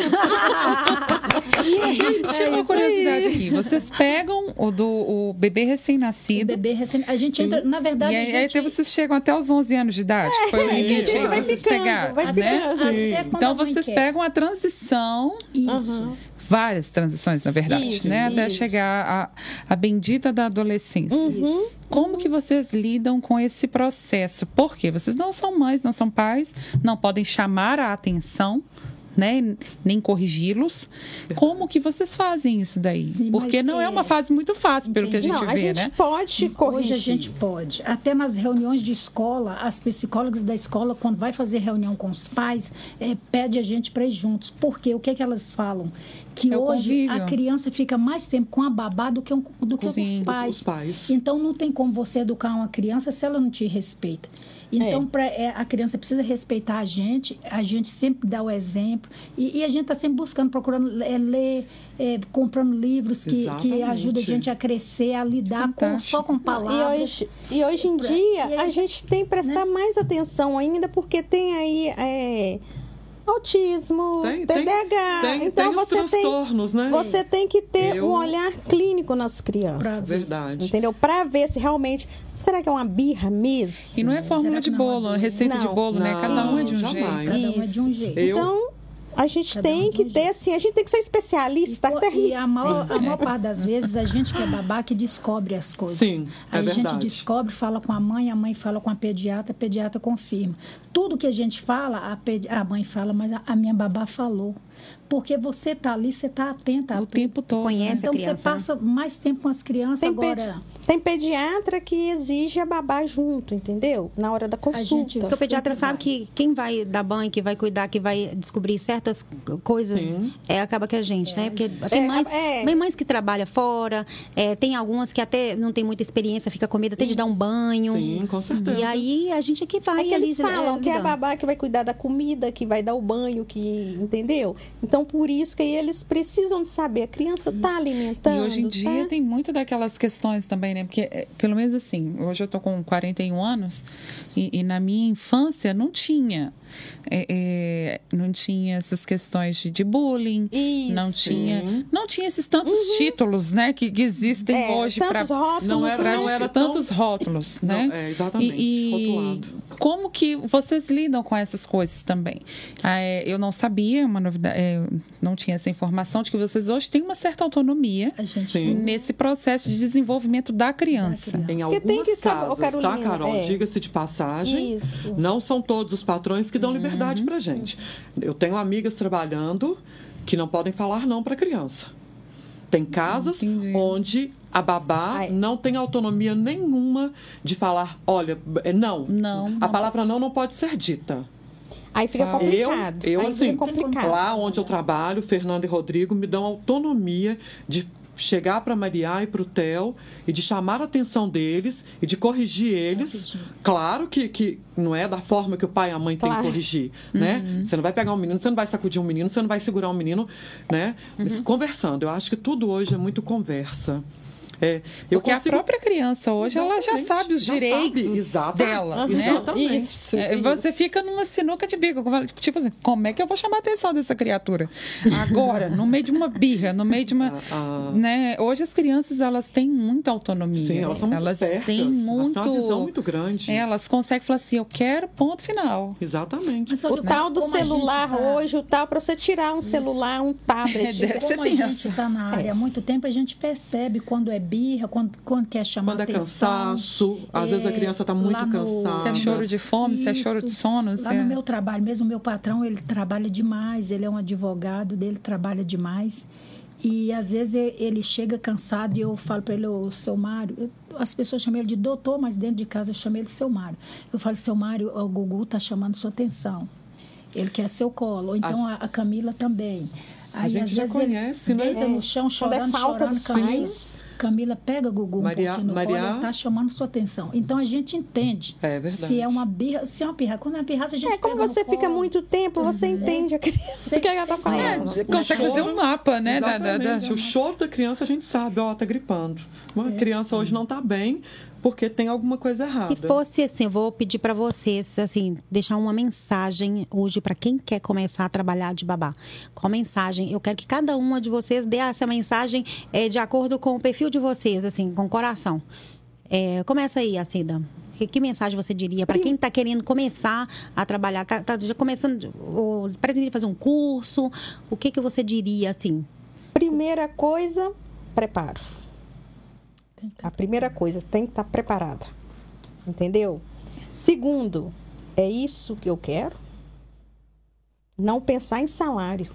e tinha uma curiosidade aqui. Vocês pegam o do o bebê recém-nascido. O bebê recém A gente entra, na verdade. E aí, gente... aí vocês chegam até os 11 anos de idade. É. Foi o limite a gente vai vocês ficando, pegaram, vai né? É então vocês pegam a transição. Isso. Várias transições, na verdade, isso, né? Isso. Até chegar a, a bendita da adolescência. Uhum. Como que vocês lidam com esse processo? Porque vocês não são mães, não são pais, não podem chamar a atenção né, nem corrigi-los. Como que vocês fazem isso daí? Sim, Porque não é... é... uma fase muito fácil, pelo Entendi. que a gente não, vê, a gente né? pode corrigir. Hoje a gente pode. Até nas reuniões de escola, as psicólogas da escola, quando vai fazer reunião com os pais, é, pede a gente para ir juntos. Porque o que, é que elas falam? Que é hoje a criança fica mais tempo com a babá do que, um, do que Sim, com os pais. os pais. Então não tem como você educar uma criança se ela não te respeita. Então, é. Pra, é, a criança precisa respeitar a gente, a gente sempre dá o exemplo. E, e a gente está sempre buscando, procurando é, ler, é, comprando livros que, que ajudam a gente a crescer, a lidar com, só com palavras. E hoje, e hoje em dia, a gente tem que prestar né? mais atenção ainda, porque tem aí é, autismo, tem, TDAH. Tem, então tem você transtornos, tem, né? Você tem que ter Eu... um olhar clínico nas crianças. Verdade. Entendeu? Para ver se realmente será que é uma birra mesmo? E não é fórmula de bolo, é receita não, de bolo, né? não, né? Cada um é de um jamais. jeito. Cada um é de um jeito. Eu... Então a gente Cada tem um que ter, assim, a gente tem que ser especialista. E, e a, maior, a maior parte das vezes, a gente que é babá que descobre as coisas. Sim, é Aí a gente descobre, fala com a mãe, a mãe fala com a pediatra, a pediatra confirma. Tudo que a gente fala, a, a mãe fala, mas a, a minha babá falou. Porque você está ali, você está atenta. O tempo todo. Conhece então, você né? passa mais tempo com as crianças tem agora. Pedi tem pediatra que exige a babá junto, entendeu? Na hora da consulta. Gente, Porque o pediatra sabe vai. que quem vai dar banho, que vai cuidar, que vai descobrir certas coisas, é acaba que a gente, é, né? Porque tem, é, mães, é. tem mães que trabalham fora, é, tem algumas que até não tem muita experiência, fica com medo até de dar um banho. Sim, com certeza. E aí a gente é que vai. É que eles falam que é a babá que vai cuidar da comida, que vai dar o banho, que. Entendeu? Então, por isso que eles precisam de saber, a criança está alimentando. E hoje em dia tá? tem muito daquelas questões também, né? Porque, é, pelo menos assim, hoje eu tô com 41 anos e, e na minha infância não tinha. É, é, não tinha essas questões de, de bullying, Isso. não tinha, não tinha esses tantos títulos, né, que, que existem É, hoje para tantos rótulos, Não era- né? não era tão- tantos rótulos, Não, né? é, exatamente, E, e rotulado. como que vocês lidam com essas coisas também? Ah, é, eu não sabia, uma novidade, é, não tinha essa informação de que vocês hoje têm uma certa autonomia gente nesse processo de desenvolvimento da criança. Da criança. Em Porque algumas tem que saber, casas, tá, Carolina, Carol? é. Diga-se de passagem. Isso. Não são todos os patrões que dão liberdade pra gente. Eu tenho amigas trabalhando que não podem falar não para criança. Tem casas Entendi. onde a babá Ai. não tem autonomia nenhuma de falar, olha, é não. Não, A não palavra não não pode ser dita. Aí fica Ah, Eu, complicado. eu Aí assim, complicado. lá onde eu trabalho, Fernando e Rodrigo me dão autonomia de chegar para Maria e para o Theo e de chamar a atenção deles e de corrigir eles. Claro que, que não é da forma que o pai e a mãe têm Claro. que corrigir, né? Você não vai pegar um menino, você não vai sacudir um menino, você não vai segurar um menino, né? Mas conversando, eu acho que tudo hoje é muito conversa. É, eu Porque a consigo- própria criança hoje, ela já Exatamente, sabe os já direitos sabe, dela, né? Exatamente. Isso. É, Você fica numa sinuca de bico. Tipo assim, como é que eu vou chamar a atenção dessa criatura? Agora, no meio de uma birra, no meio de uma. Ah, ah. Né? Hoje as crianças elas têm muita autonomia. Sim, elas são muito elas espertas, têm elas muito. têm uma visão muito grande. É, elas conseguem falar assim, eu quero ponto final. Exatamente. Mas, O tal do como a gente celular tá- hoje, o tal para você tirar um celular, um tablet. Deve ser Como a gente tenso. está na área há muito tempo, a gente percebe quando é birra, quando, quando quer chamar Quando é atenção. cansaço, às vezes a É, criança está muito no- cansada. Se é choro de fome, se é choro de Isso. sono, Lá é... no meu trabalho, mesmo o meu patrão, ele trabalha demais, ele é um advogado, dele trabalha demais. E às vezes ele chega cansado e eu falo para ele, ô, seu Mário, eu- as pessoas chamam ele de doutor, mas dentro de casa eu chamo ele de seu Mário. Eu falo, seu Mário, o Gugu está chamando sua atenção. Ele quer seu colo. Ou então A- a, a Camila também. Aí, gente às já vezes, conhece, ele né? Deita no chão, Quando é chorando, falta chorando. dos Camila, pais. Camila pega Gugu um Maria- pouquinho no Maria- colo, ele tá chamando sua atenção. Então a gente entende. É verdade. Se é uma birra, se é uma birra. Quando é uma birra, a gente É, como você fica colo. muito tempo, você entende a criança. Sei- O que ela tá sei falando? É, consegue fazer um mapa, né? da- da- da-. O choro da criança a gente sabe, ó, tá gripando. Uma criança hoje não tá bem porque tem alguma coisa errada. Se fosse assim, eu vou pedir para vocês, assim, deixar uma mensagem hoje para quem quer começar a trabalhar de babá. Qual mensagem? Eu quero que cada uma de vocês dê essa mensagem é, de acordo com o perfil de vocês, assim, com o coração. É, começa aí, Acida. Que, que mensagem você diria para quem está querendo começar a trabalhar? Tá, tá já começando, ou pretende fazer um curso? O que que você diria assim? Primeira coisa, preparo. Que A primeira coisa, tem que estar preparada. Entendeu? Segundo, é isso que eu quero? Não pensar em salário.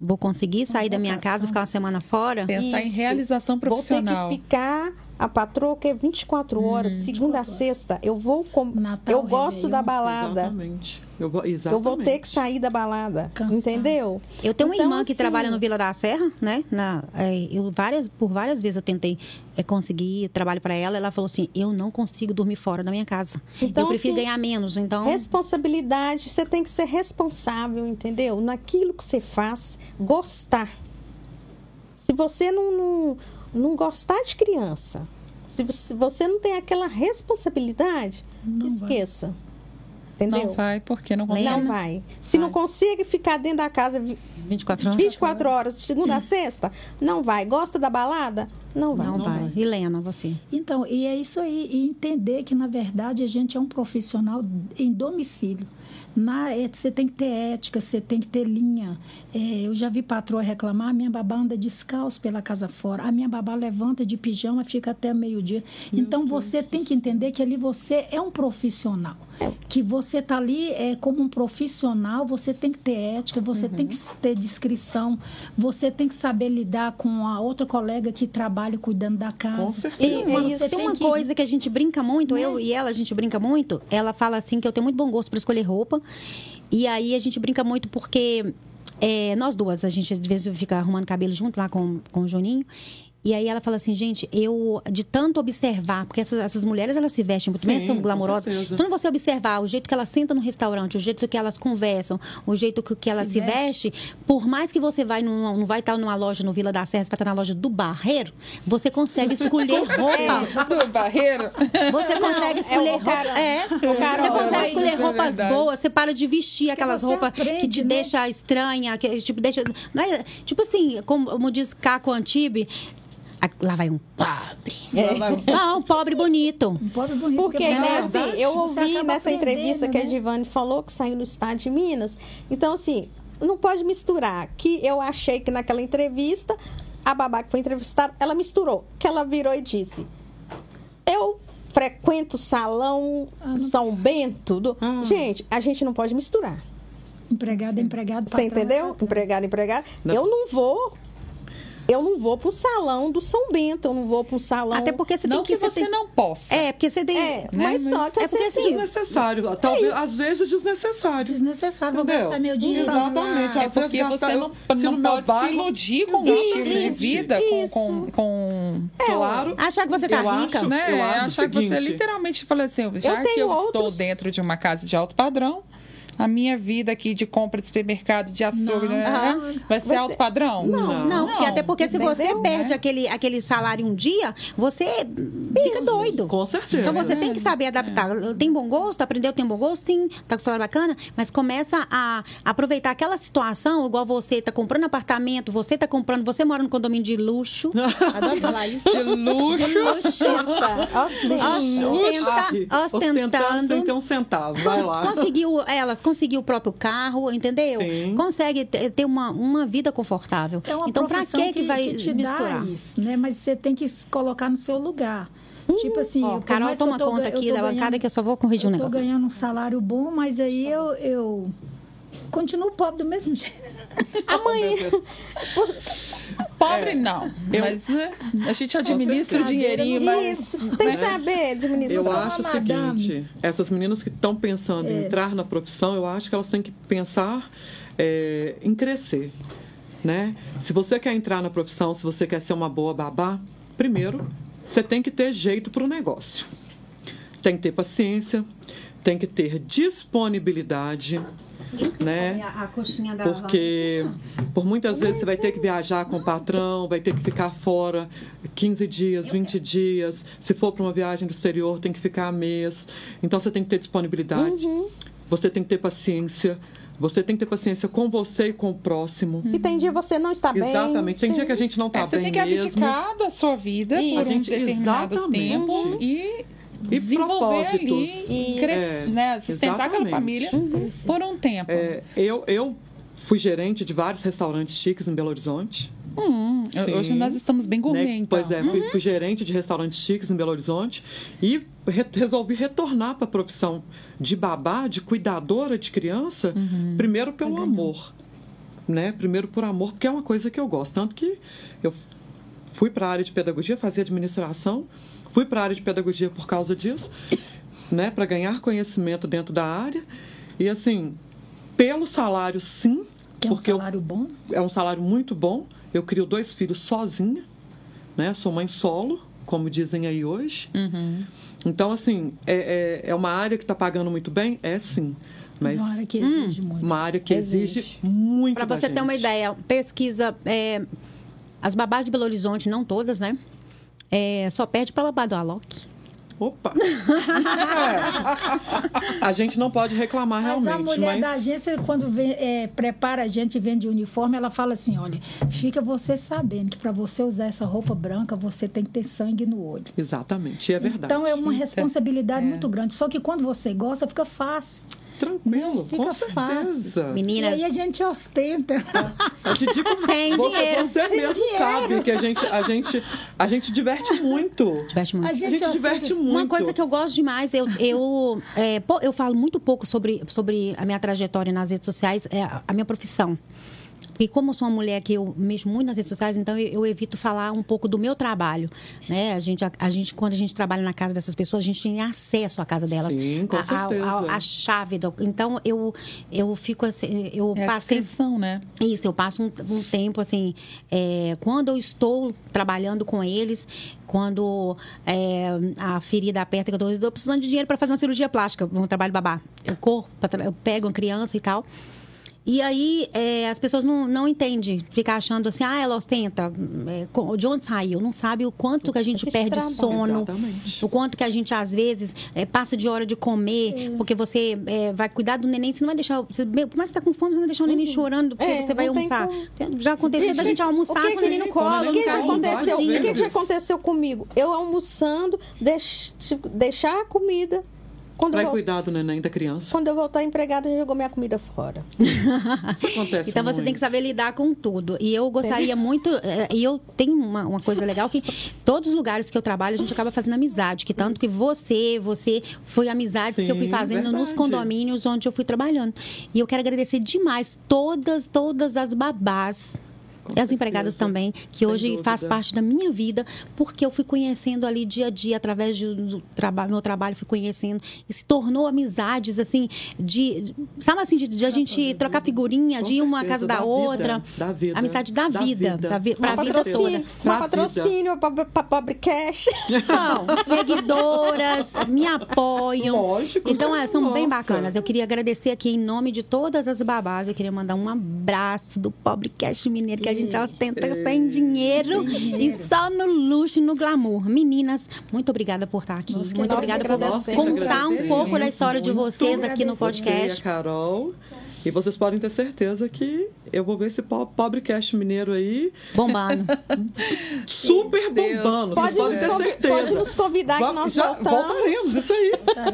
Vou conseguir sair da minha casa, ficar uma semana fora? Pensar em Isso. realização profissional. Vou ter que ficar a patroa que é 24 horas, segunda a 24 sexta. Eu vou com... Natal, eu gosto da Réveillon. balada. Exatamente. Eu vou, Eu exatamente. vou ter que sair da balada, Cansada. entendeu? Eu tenho uma Então, irmã que assim, trabalha no Vila da Serra, né? Na, é, eu várias, por várias vezes eu tentei é, conseguir trabalho para ela. Ela falou assim: eu não consigo dormir fora da minha casa. Então, eu prefiro assim, ganhar menos. Então, Responsabilidade, você tem que ser responsável, entendeu? Naquilo que você faz, gostar. Se você não, não, não gostar de criança, se você, não tem aquela responsabilidade, Não vai. esqueça. Entendeu? Não vai, porque não Não consegue. vai. Se não Vai. consegue ficar dentro da casa vi- 24 anos. 24 horas, de segunda a sexta, não vai. Gosta da balada? Não vai. Não, Não vai. vai. Helena, você. Então, e é isso aí, e entender que, na verdade, a gente é um profissional em domicílio. Na, é, você tem que ter ética, você tem que ter linha. É, eu já vi patroa reclamar, a minha babá anda descalço pela casa fora, a minha babá levanta de pijama, fica até meio-dia. Então, você tem que entender que ali você é um profissional. Que você está ali é, como um profissional, você tem que ter ética, você tem que ter discrição, você tem que saber lidar com a outra colega que trabalha cuidando da casa. Com certeza. E- isso. você Tem tem uma que- coisa que a gente brinca muito, eu e ela, a gente brinca muito. Ela fala assim que eu tenho muito bom gosto para escolher roupa. E aí a gente brinca muito porque é, nós duas, a gente às vezes fica arrumando cabelo junto lá com, com o Juninho. E aí ela fala assim, gente, eu de tanto observar, porque essas, essas mulheres elas se vestem muito bem, Sim, são com glamourosas. Então você observar o jeito que elas sentam no restaurante, o jeito que elas conversam, o jeito que, que elas se veste, por mais que você vai não vai estar numa loja no Vila da Serra, você vai estar na loja do Barreiro, você consegue escolher roupa. Do barreiro. Você consegue escolher É roupa. Carol. É, O você consegue é escolher é roupas verdade. boas, você para de vestir aquelas roupas que aprende, te né? deixa estranha, que tipo, deixa. não é- tipo assim, como, como diz Caco Antibe, lá vai um pobre. Não, um pobre bonito. Um pobre bonito. Porque, você né, vai- assim, eu ouvi nessa entrevista que a né? Divane falou, que saiu no estado de Minas. Então, assim, não pode misturar. Que eu achei que naquela entrevista, a babá que foi entrevistada, ela misturou. Que ela virou e disse: Eu frequento o salão Ah, São Bento. do-" Ah. Gente, a gente não pode misturar. Empregado, é empregado. Você patrão é entendeu? patrão. Empregado, empregado. Não. Eu não vou. Eu não vou para o salão do São Bento, eu não vou para o salão. Até porque você Não tem que que você tem- não possa. É, porque você tem. É, né, mas só mas que é porque assim, Desnecessário. Talvez, às vezes, desnecessário. Desnecessário. Vou Entendeu? gastar meu dinheiro. Exatamente. É Às vezes porque gastar- você não, se não no meu pode se bairro- iludir com o estilo de vida, com, com, com Claro. Achar que você tá eu rica. Acho, né? eu acho o achar que você literalmente fala assim, já que tenho eu estou dentro de uma casa de alto padrão, a minha vida aqui de compra de supermercado, de açougue, Não, né, aham. vai ser Você- alto padrão? Não, não, porque até porque se você Entendeu? perde Né? aquele, aquele salário um dia, você fica doido. Com certeza. Então você tem que saber adaptar. Tem bom gosto, aprendeu, tem bom gosto, sim, tá com salário bacana, mas começa a aproveitar aquela situação, igual você tá comprando apartamento, você tá comprando, você mora no condomínio de luxo. Adoro falar isso. De luxo. Ostenta, ostenta. Ostenta- Ai, ostentando. sem ter um centavo. Vai lá. Conseguiu, elas conseguiu o próprio carro, entendeu? Sim. Consegue ter uma, uma vida confortável. É uma então, pra profissão que que vai te misturar? dá isso, né? Mas você tem que se colocar no seu lugar. tipo assim, Ó, por Carol, que toma tô conta aqui da bancada ganhando- que eu só vou corrigir um eu tô negócio. ganhando um salário bom, mas aí eu, eu continuo pobre do mesmo jeito. Amanhã. Pobre não, mas né, a gente administra o dinheirinho, mas Isso, tem que saber administrar. Eu acho o madame. seguinte: essas meninas que estão pensando em entrar na profissão, eu acho que elas têm que pensar é, em crescer. Né? Se você quer entrar na profissão, se você quer ser uma boa babá, primeiro, você tem que ter jeito para o negócio. Tem que ter paciência, tem que ter disponibilidade, né? A, a coxinha da Porque por muitas vezes você vai ter que viajar com o patrão, vai ter que ficar fora 15 dias, 20 dias. Se for para uma viagem do exterior, tem que ficar mês. Então você tem que ter disponibilidade. Você tem que ter paciência. Você tem que ter paciência com você e com o próximo. E tem dia você não está bem. Exatamente. Tem dia que a gente não está é, você bem tem que mesmo. abdicar da sua vida Isso. por A um gente- determinado exatamente. tempo e E desenvolver ali, cres- É, né, sustentar aquela exatamente. família por um tempo. É, eu, eu fui gerente de vários restaurantes chiques em Belo Horizonte. Hum, hoje nós estamos bem gourmet, né? então. Pois é, fui, fui gerente de restaurantes chiques em Belo Horizonte e re- resolvi retornar para a profissão de babá, de cuidadora de criança, Uhum. primeiro pelo amor. Né? Primeiro por amor, porque é uma coisa que eu gosto. Tanto que eu fui para a área de pedagogia, fazia administração, fui para a área de pedagogia por causa disso, né? para ganhar conhecimento dentro da área. E assim, pelo salário, sim, Que é um porque eu salário bom. é um salário muito bom. Eu crio dois filhos sozinha, né? Sou mãe solo, como dizem aí hoje. Uhum. Então, assim, é, é, é uma área que está pagando muito bem? É sim. Mas Uma área que exige muito. uma área que exige, Exige. muito Para você ter uma ideia, pesquisa. é, as babás de Belo Horizonte, não todas, né? É, só perde para babá do Alok. Opa! É. A gente não pode reclamar Mas realmente, a mulher mas... da agência, quando vem, é, prepara a gente e vende uniforme, ela fala assim: olha, fica você sabendo que para você usar essa roupa branca, você tem que ter sangue no olho. Exatamente, é verdade. Então é uma responsabilidade É. muito grande. Só que quando você gosta, fica fácil. Tranquilo, Fica com fácil. certeza. E Meninas, aí a gente ostenta. A Didi, como Sem você, dinheiro. você mesmo sabe que a gente, a gente, a gente diverte muito. diverte muito. A A gente, gente ostenta. diverte muito. Uma coisa que eu gosto demais, eu, eu, é, pô, eu falo muito pouco sobre, sobre a minha trajetória nas redes sociais, é a, a minha profissão. Porque como eu sou uma mulher que eu mexo muito nas redes sociais, então eu, eu evito falar um pouco do meu trabalho, né? A gente, a, a gente, quando a gente trabalha na casa dessas pessoas, a gente tem acesso à casa delas. Sim, com a, a, certeza. a, a chave. Do, então, eu, eu fico assim, eu É a passei... descrição, né? Isso, eu passo um, um tempo assim, é, quando eu estou trabalhando com eles, quando é, a ferida aperta, que eu estou precisando de dinheiro para fazer uma cirurgia plástica, um trabalho babá. Eu corro, eu pego uma criança e tal. E aí é, as pessoas não, não entendem, ficar achando assim, ah, ela ostenta, é, de onde saiu? Não sabe o quanto que a gente perde trabalho. sono, Exatamente. o quanto que a gente, às vezes, é, passa de hora de comer, porque você é, vai cuidar do neném, você não vai deixar. Você, mais que você tá com fome, você não vai deixar o neném chorando porque É, você vai almoçar. como. Já aconteceu da gente almoçar o que com o neném no colo. O que, carrinho. aconteceu? O que, que aconteceu comigo? Eu almoçando, deix- deixar a comida. Quando Para eu, cuidar do neném da criança. quando eu voltar a empregada, já jogou minha comida fora. Isso acontece Então você tem muito. que saber lidar com tudo. E eu gostaria muito. eh, E eu tenho uma, uma coisa legal que todos os lugares que eu trabalho, a gente acaba fazendo amizade. Que tanto que você, você foi amizades que eu fui Sim, fazendo nos verdade. condomínios onde eu fui trabalhando. E eu quero agradecer demais todas, todas as babás. Com E as empregadas certeza. também, que Sem hoje faz dúvida. parte da minha vida, porque eu fui conhecendo ali dia a dia, através do trabalho, meu trabalho, fui conhecendo, e se tornou amizades, assim, de. Sabe assim, de, de a gente trocar figurinha, Com de ir uma certeza, casa da, da outra. vida, da vida, Amizade da da vida, vida. da vi, pra Uma vida toda. patrocínio, Pra uma patrocínio para Pobre Cash. Não, seguidoras me apoiam. Lógico. Então, é, são bem Nossa. bacanas. Eu queria agradecer aqui em nome de todas as babás. Eu queria mandar um abraço do pobre Cash Mineiro, que a gente ostenta sem dinheiro, e só no luxo e no glamour. Meninas, muito obrigada por estar aqui. Que muito obrigada por contar um pouco da história de vocês aqui no a podcast. Carol. E vocês podem ter certeza que eu vou ver esse po- pobre cast mineiro aí Bombando. super bombando. Pode vocês podem nos, ter certeza. pode nos convidar que Vamos- nós já voltamos. voltaremos, isso aí.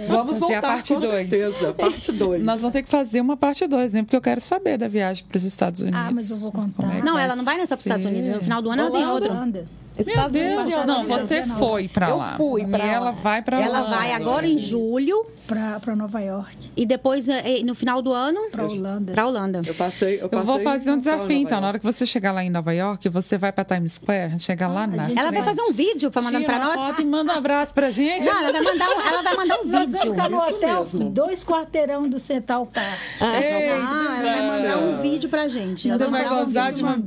Vamos Fazer a voltar parte com dois. certeza. Parte 2. Nós vamos ter que fazer uma parte 2, né? Porque eu quero saber da viagem para os Estados Unidos. Ah, mas eu vou contar. É que Não, ela não vai nessa para os Estados? Unidos. No final do ano ela tem outra. Holanda. Meu Estados Unidos Deus, e não, você foi para Eu lá. fui pra E ela lá. vai para lá. Ela vai agora em julho Para Nova York, e depois eh, no final do ano para Holanda. para Holanda. Eu passei. Eu, Eu passei vou fazer um desafio, então. Na hora que você chegar lá em Nova York, você vai para Times Square, chega lá na gente Ela vai fazer um vídeo para mandar para nós. foto e manda um abraço pra gente. Não, ela vai mandar um, ela vai mandar um Nós vamos vídeo. ficar no hotel, mesmo. dois quarteirão do Central Park. Ah, ela vai mandar um vídeo pra gente. Ela Você vai vai um gozar vídeo. de uma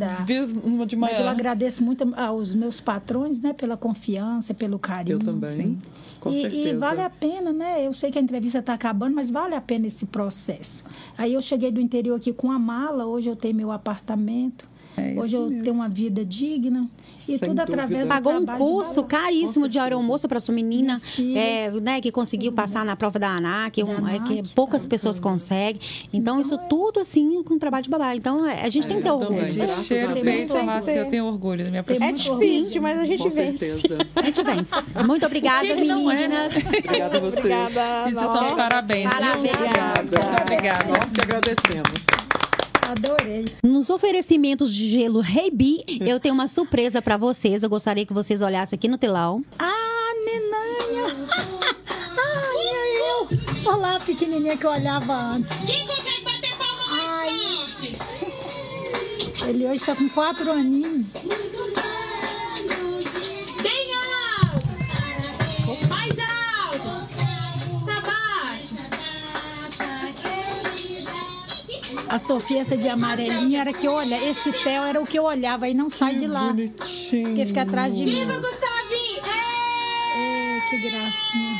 uma de Mas eu agradeço muito aos meus patrões, né, pela confiança, pelo carinho. Eu também. Com e, certeza. e vale a pena, né? Eu sei que a entrevista está acabando, mas vale a pena esse processo. Aí eu cheguei do interior aqui com a mala, hoje eu tenho meu apartamento, É hoje eu mesmo. tenho uma vida digna. E Sem tudo dúvida. através do Pagou um curso caríssimo de aeromoça para sua menina, é, né, que conseguiu passar na prova da ANAC, um, é, que poucas tá. pessoas conseguem. Então, isso tudo assim com trabalho de babá. Então, é, a gente tem que ter orgulho. De cheiro peito falar assim, eu tenho orgulho da minha É profissão. muito difícil, mas a gente Com vence. certeza. A gente vence. Muito obrigada, é, né? meninas. Obrigada a você. Obrigada. E vocês são de parabéns. Parabéns. Muito obrigada. Nós que agradecemos. Adorei. Nos oferecimentos de gelo Reibi, eu tenho uma surpresa para vocês. Eu gostaria que vocês olhassem aqui no telão. Ah, nenanha! Ai, é eu! Olá, pequenininha que eu olhava antes. Quem consegue bater palma mais Ai. forte? Ele hoje está com quatro aninhos. A Sofia, essa de amarelinho, era que eu olhava. Esse Theo era o que eu olhava e não sai de lá. Bonitinho. Porque fica atrás de mim. Viva Gustavinho! É, que gracinha.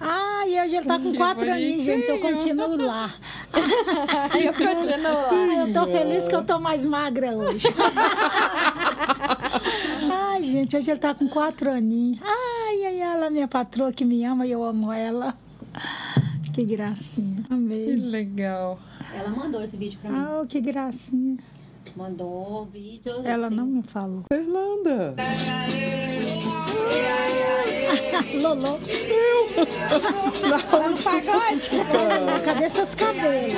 Ah, e hoje ele tá com Que quatro aninhos, gente. Eu continuo lá. eu continuo lá. Eu tô feliz que eu tô mais magra hoje. Ai, gente, hoje ele tá com quatro aninhos. Ai, ai, ela, minha patroa que me ama e eu amo ela. Que gracinha. Que Amei. legal. Ela mandou esse vídeo para Ah, que gracinha. Mandou o vídeo. Ela não me falou. Fernanda. Lolô, Tá no pagode? cadê seus cabelos?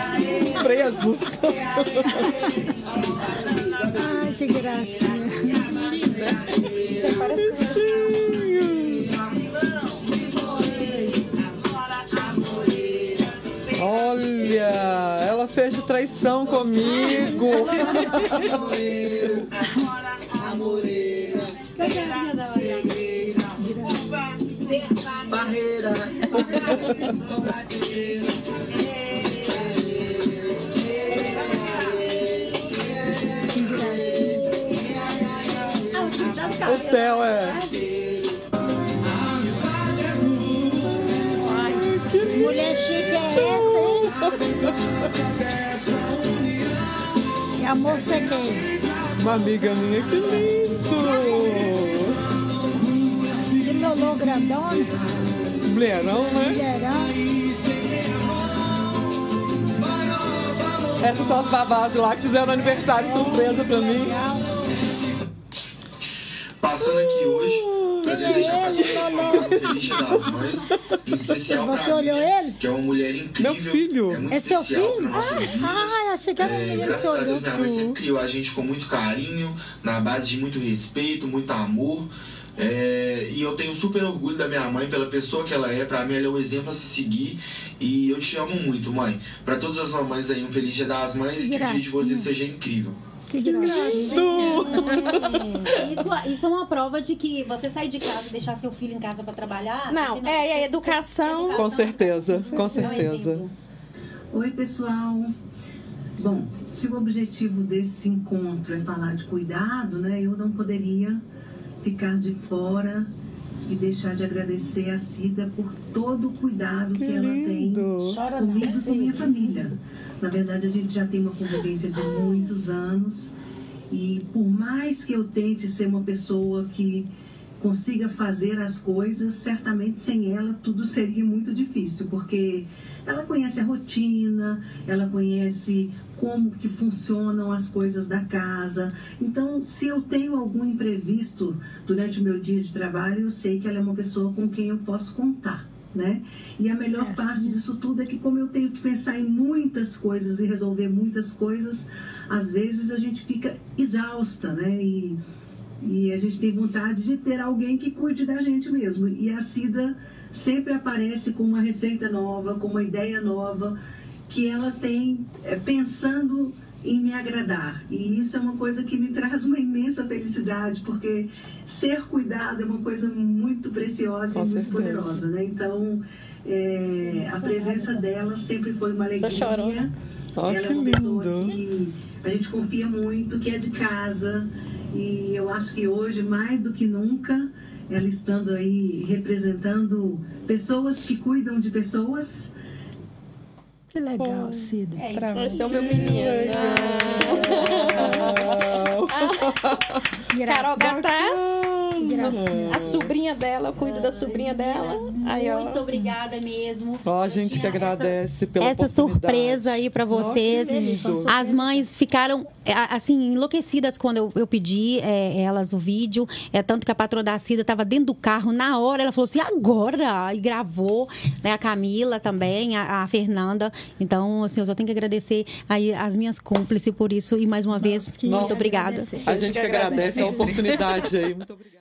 Presos. Ai, que gracinha. Você parece com Olha! traição comigo. Barreira. O Theo é. Que amor você tem? Uma amiga minha, que lindo! Que lolô grandona, Mulherão, né? mulherão. Essas são as babás lá que fizeram aniversário surpresa pra mim. Passando aqui hoje pra Quem é desejar pra esse, vocês uma feliz Dia das Mães, em especial Você pra olhou mim, ele? que é uma mulher incrível. Meu filho. É, muito É seu filho? vidas. Ah, achei que era um É, que graças a Deus, minha mãe sempre criou a gente com muito carinho, na base de muito respeito, muito amor. É, e eu tenho super orgulho da minha mãe pela pessoa que ela é. Pra mim, ela é um exemplo a se seguir. E eu te amo muito, mãe. Pra todas as mamães aí, um feliz Dia das Mães e que o dia de vocês seja incrível. Que. É, Isso, isso é uma prova de que você sair de casa e deixar seu filho em casa para trabalhar. Não, você é, é educação. Com certeza, com É um certeza. Oi, pessoal. Bom, se o objetivo desse encontro é falar de cuidado, né, eu não poderia ficar de fora e deixar de agradecer a Cida por todo o cuidado que, Que ela tem. Chora comigo e com minha família. Na verdade, a gente já tem uma convivência de muitos anos e por mais que eu tente ser uma pessoa que consiga fazer as coisas, certamente sem ela tudo seria muito difícil, porque ela conhece a rotina, ela conhece como que funcionam as coisas da casa. Então, se eu tenho algum imprevisto durante o meu dia de trabalho, eu sei que ela é uma pessoa com quem eu posso contar. Né? E a melhor É, parte sim. disso tudo é que como eu tenho que pensar em muitas coisas e resolver muitas coisas, às vezes a gente fica exausta, né? E, e a gente tem vontade de ter alguém que cuide da gente mesmo. E a Cida sempre aparece com uma receita nova, com uma ideia nova, que ela tem é, pensando em me agradar. E isso é uma coisa que me traz uma imensa felicidade, porque ser cuidado é uma coisa muito preciosa Com e muito certeza. poderosa, né? Então, é, a presença dela sempre foi uma alegria. chorou, né? Ó, Ela que é uma pessoa lindo. que a gente confia muito, que é de casa. E eu acho que hoje, mais do que nunca, ela estando aí representando pessoas que cuidam de pessoas, Que legal, Cida. É Pra Esse é o meu menino. Carol Gataz. A sobrinha dela, eu cuido da sobrinha dela. Aí, ó. Muito obrigada mesmo. Ó, a gente que tinha essa- agradece pela essa surpresa aí pra vocês. Nossa. As mães ficaram, é, assim, enlouquecidas quando eu, eu pedi é, elas o vídeo. É tanto que a patroa da Cida estava dentro do carro na hora. Ela falou assim, agora! E gravou, né? A Camila também, a, a Fernanda. Então, assim, eu só tenho que agradecer aí as minhas cúmplices por isso. E mais uma vez, que muito obrigada. agradecer. A gente que agradece a oportunidade aí. Muito obrigada.